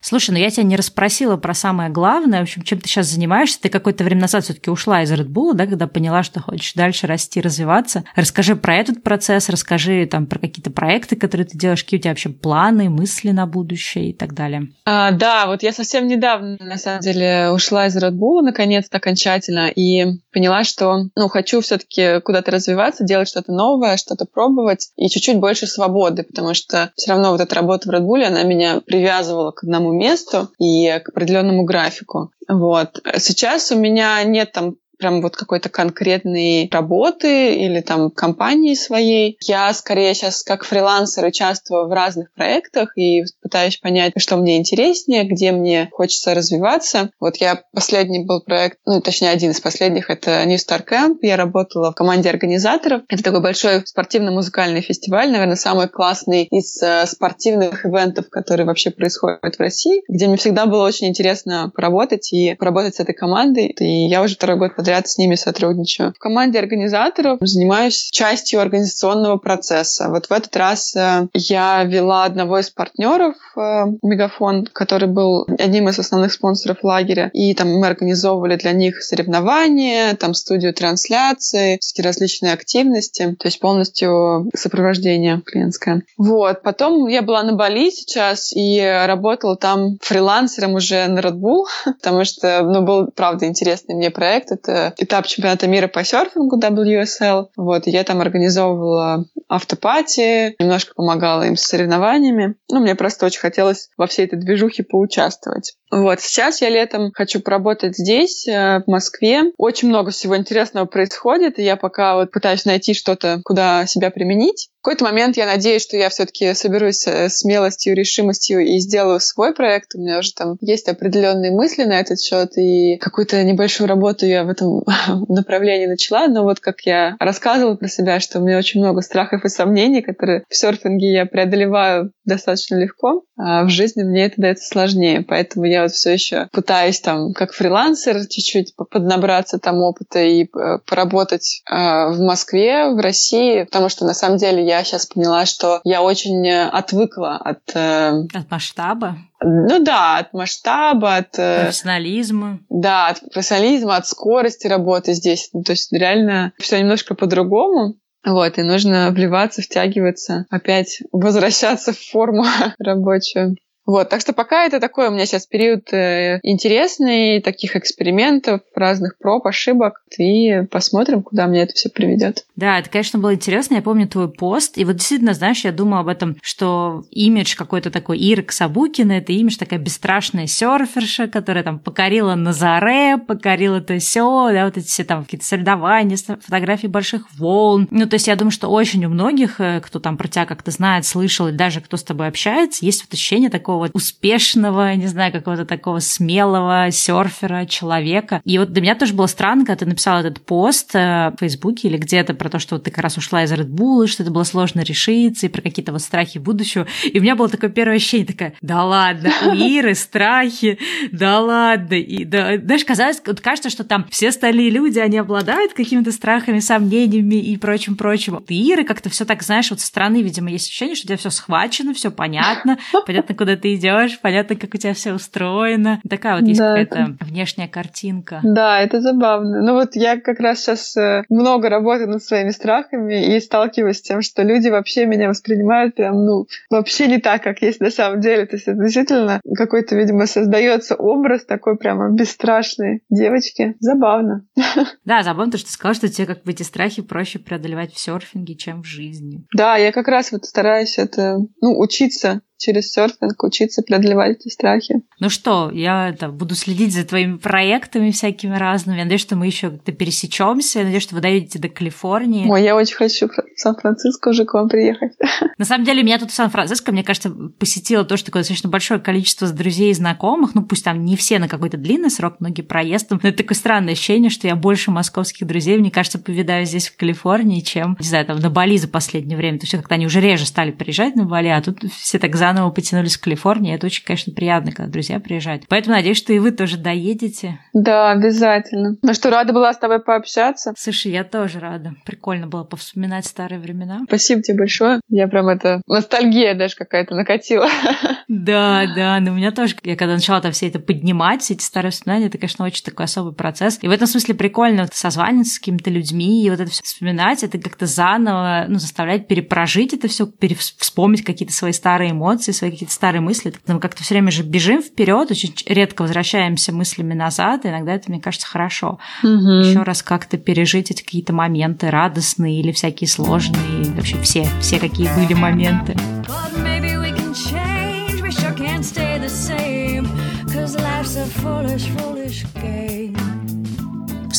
Слушай, ну я тебя не расспросила про самое главное. В общем, чем ты сейчас занимаешься? Ты какое-то время назад все-таки ушла из Red Bull, да, когда поняла, что хочешь дальше расти, развиваться. Расскажи про этот процесс, расскажи там про какие-то проекты, которые ты делаешь, какие у тебя вообще планы, мысли на будущее и так далее. А, да, вот я совсем недавно, на самом деле, ушла из Red Bull, наконец-то, окончательно, и поняла, что, ну, хочу все-таки куда-то развиваться, делать что-то новое, что-то пробовать, и чуть-чуть больше свободы, потому что все равно вот эта работа в Red Bull, она меня привязывала к одному месту и к определенному графику. Вот. Сейчас у меня нет там прям вот какой-то конкретной работы или там компании своей. Я скорее сейчас как фрилансер участвую в разных проектах и пытаюсь понять, что мне интереснее, где мне хочется развиваться. Вот я последний был проект, ну, точнее, один из последних, это New Star Camp. Я работала в команде организаторов. Это такой большой спортивно-музыкальный фестиваль, наверное, самый классный из э, спортивных ивентов, которые вообще происходят в России, где мне всегда было очень интересно поработать и поработать с этой командой. И я уже второй год подряд с ними сотрудничаю. В команде организаторов занимаюсь частью организационного процесса. Вот в этот раз э, я вела одного из партнеров э, Мегафон, который был одним из основных спонсоров лагеря. И там мы организовывали для них соревнования, там студию трансляции, всякие различные активности, то есть полностью сопровождение клиентское. Вот. Потом я была на Бали сейчас и работала там фрилансером уже на Red Bull, потому что, ну, был, правда, интересный мне проект. Это этап чемпионата мира по серфингу WSL. Вот, я там организовывала автопати, немножко помогала им с соревнованиями. Ну, мне просто очень хотелось во всей этой движухе поучаствовать. Вот, сейчас я летом хочу поработать здесь, э, в Москве. Очень много всего интересного происходит, и я пока вот пытаюсь найти что-то, куда себя применить. Какой-то момент я надеюсь, что я все-таки соберусь э, смелостью, решимостью и сделаю свой проект. У меня уже там есть определенные мысли на этот счет, и какую-то небольшую работу я в этом направлении начала. Но вот как я рассказывала про себя, что у меня очень много страхов и сомнений, которые в серфинге я преодолеваю достаточно легко, а в жизни мне это дается сложнее. Поэтому я вот все еще пытаюсь там как фрилансер чуть-чуть поднабраться там опыта и э, поработать э, в Москве, в России, потому что на самом деле я сейчас поняла, что я очень э, отвыкла от... От масштаба? Ну да, от масштаба, от... Профессионализма. Да, от профессионализма, от скорости работы здесь. Ну, то есть реально все немножко по-другому. Вот, и нужно вливаться, втягиваться, опять возвращаться в форму рабочую. Вот, так что пока это такой у меня сейчас период э, интересный, таких экспериментов, разных проб, ошибок, и посмотрим, куда мне это все приведет. Да, это, конечно, было интересно. Я помню твой пост, и вот действительно, знаешь, я думала об этом, что имидж какой-то такой Иры Сабукина, это имидж такая бесстрашная серферша, которая там покорила Назаре, покорила то все, да, вот эти все там какие-то соревнования, фотографии больших волн. Ну, то есть я думаю, что очень у многих, э, кто там про тебя как-то знает, слышал, и даже кто с тобой общается, есть вот ощущение такого такого успешного, не знаю, какого-то такого смелого серфера, человека. И вот для меня тоже было странно, когда ты написала этот пост э, в Фейсбуке или где-то про то, что вот ты как раз ушла из Red Bull, что это было сложно решиться, и про какие-то вот страхи будущего. И у меня было такое первое ощущение, такая, да ладно, у Иры страхи, да ладно. И, да, знаешь, казалось, вот кажется, что там все остальные люди, они обладают какими-то страхами, сомнениями и прочим-прочим. Ты Иры как-то все так, знаешь, вот со стороны, видимо, есть ощущение, что у тебя все схвачено, все понятно, понятно, куда ты идешь, понятно, как у тебя все устроено. Такая вот есть да, какая-то это... внешняя картинка. Да, это забавно. Ну вот я как раз сейчас э, много работаю над своими страхами и сталкиваюсь с тем, что люди вообще меня воспринимают прям, ну, вообще не так, как есть на самом деле. То есть это действительно какой-то, видимо, создается образ такой прямо бесстрашной девочки. Забавно. Да, забавно, то, что ты сказала, что тебе как бы эти страхи проще преодолевать в серфинге, чем в жизни. Да, я как раз вот стараюсь это, ну, учиться через серфинг учиться преодолевать эти страхи. Ну что, я это, буду следить за твоими проектами всякими разными. Я надеюсь, что мы еще как-то пересечемся. Я надеюсь, что вы доедете до Калифорнии. Ой, я очень хочу в Сан-Франциско уже к вам приехать. На самом деле, меня тут в Сан-Франциско, мне кажется, посетило тоже такое достаточно большое количество друзей и знакомых. Ну, пусть там не все на какой-то длинный срок, многие проездом. Но это такое странное ощущение, что я больше московских друзей, мне кажется, повидаю здесь, в Калифорнии, чем, не знаю, там, на Бали за последнее время. То есть как-то они уже реже стали приезжать на Бали, а тут все так заново потянулись в Калифорнии. Это очень, конечно, приятно, когда друзья приезжают. Поэтому надеюсь, что и вы тоже доедете. Да, обязательно. Ну что, рада была с тобой пообщаться. Слушай, я тоже рада. Прикольно было повспоминать старые времена. Спасибо тебе большое. Я прям это... Ностальгия даже какая-то накатила. Да, да. Но у меня тоже... Я когда начала там все это поднимать, все эти старые воспоминания, это, конечно, очень такой особый процесс. И в этом смысле прикольно вот созваниваться с какими-то людьми и вот это все вспоминать, это как-то заново, ну, заставлять перепрожить это все, перевспомнить какие-то свои старые эмоции, свои какие-то старые мысли. Мы как-то все время же бежим вперед, очень редко возвращаемся мыслями назад, и иногда это, мне кажется, хорошо. Угу. Еще раз как-то пережить эти какие-то моменты радостные или всякие сложные, вообще все, все какие были моменты.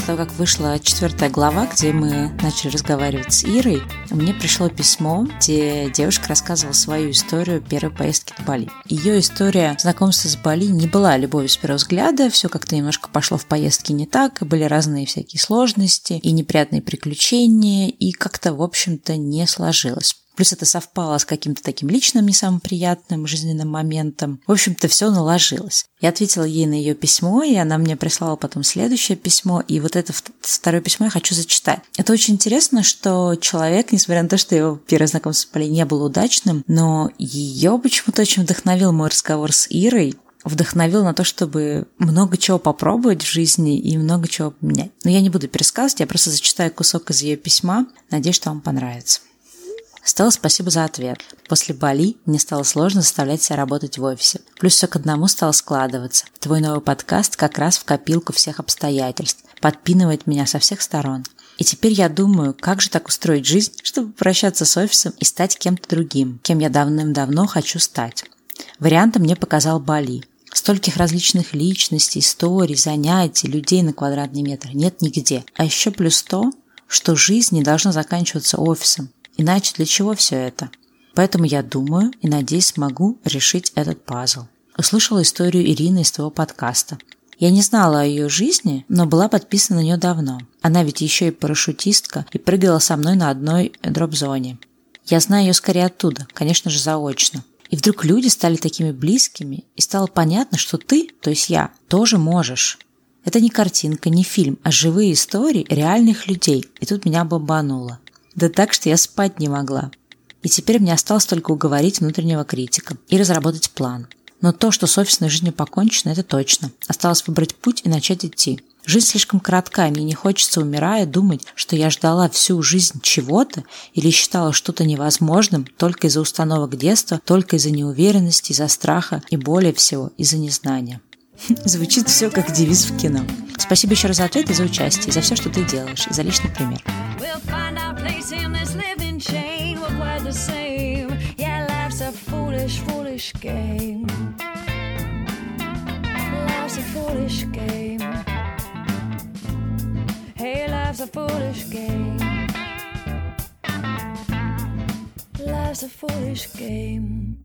После того, как вышла четвертая глава, где мы начали разговаривать с Ирой, мне пришло письмо, где девушка рассказывала свою историю первой поездки в Бали. Ее история знакомства с Бали не была любовью с первого взгляда, все как-то немножко пошло в поездке не так, были разные всякие сложности и неприятные приключения, и как-то, в общем-то, не сложилось. Плюс это совпало с каким-то таким личным, не самым приятным жизненным моментом. В общем-то, все наложилось. Я ответила ей на ее письмо, и она мне прислала потом следующее письмо, и вот это второе письмо я хочу зачитать. Это очень интересно, что человек, несмотря на то, что его первое знакомство с Полей не было удачным, но ее почему-то очень вдохновил мой разговор с Ирой, вдохновил на то, чтобы много чего попробовать в жизни и много чего поменять. Но я не буду пересказывать, я просто зачитаю кусок из ее письма. Надеюсь, что вам понравится. Стелла, спасибо за ответ. После Бали мне стало сложно заставлять себя работать в офисе. Плюс все к одному стало складываться. Твой новый подкаст как раз в копилку всех обстоятельств. Подпинывает меня со всех сторон. И теперь я думаю, как же так устроить жизнь, чтобы прощаться с офисом и стать кем-то другим, кем я давным-давно хочу стать. Вариантом мне показал Бали. Стольких различных личностей, историй, занятий, людей на квадратный метр нет нигде. А еще плюс то, что жизнь не должна заканчиваться офисом. Иначе для чего все это? Поэтому я думаю и надеюсь смогу решить этот пазл. Услышала историю Ирины из твоего подкаста. Я не знала о ее жизни, но была подписана на нее давно. Она ведь еще и парашютистка и прыгала со мной на одной дроп-зоне. Я знаю ее скорее оттуда, конечно же, заочно. И вдруг люди стали такими близкими, и стало понятно, что ты, то есть я, тоже можешь. Это не картинка, не фильм, а живые истории реальных людей. И тут меня бомбануло. Да так, что я спать не могла. И теперь мне осталось только уговорить внутреннего критика и разработать план. Но то, что с офисной жизнью покончено, это точно. Осталось выбрать путь и начать идти. Жизнь слишком коротка, и мне не хочется, умирая, думать, что я ждала всю жизнь чего-то или считала что-то невозможным только из-за установок детства, только из-за неуверенности, из-за страха и более всего из-за незнания. Звучит все как девиз в кино. Спасибо еще раз за ответ и за участие, за все, что ты делаешь, и за личный пример. Life's a foolish game.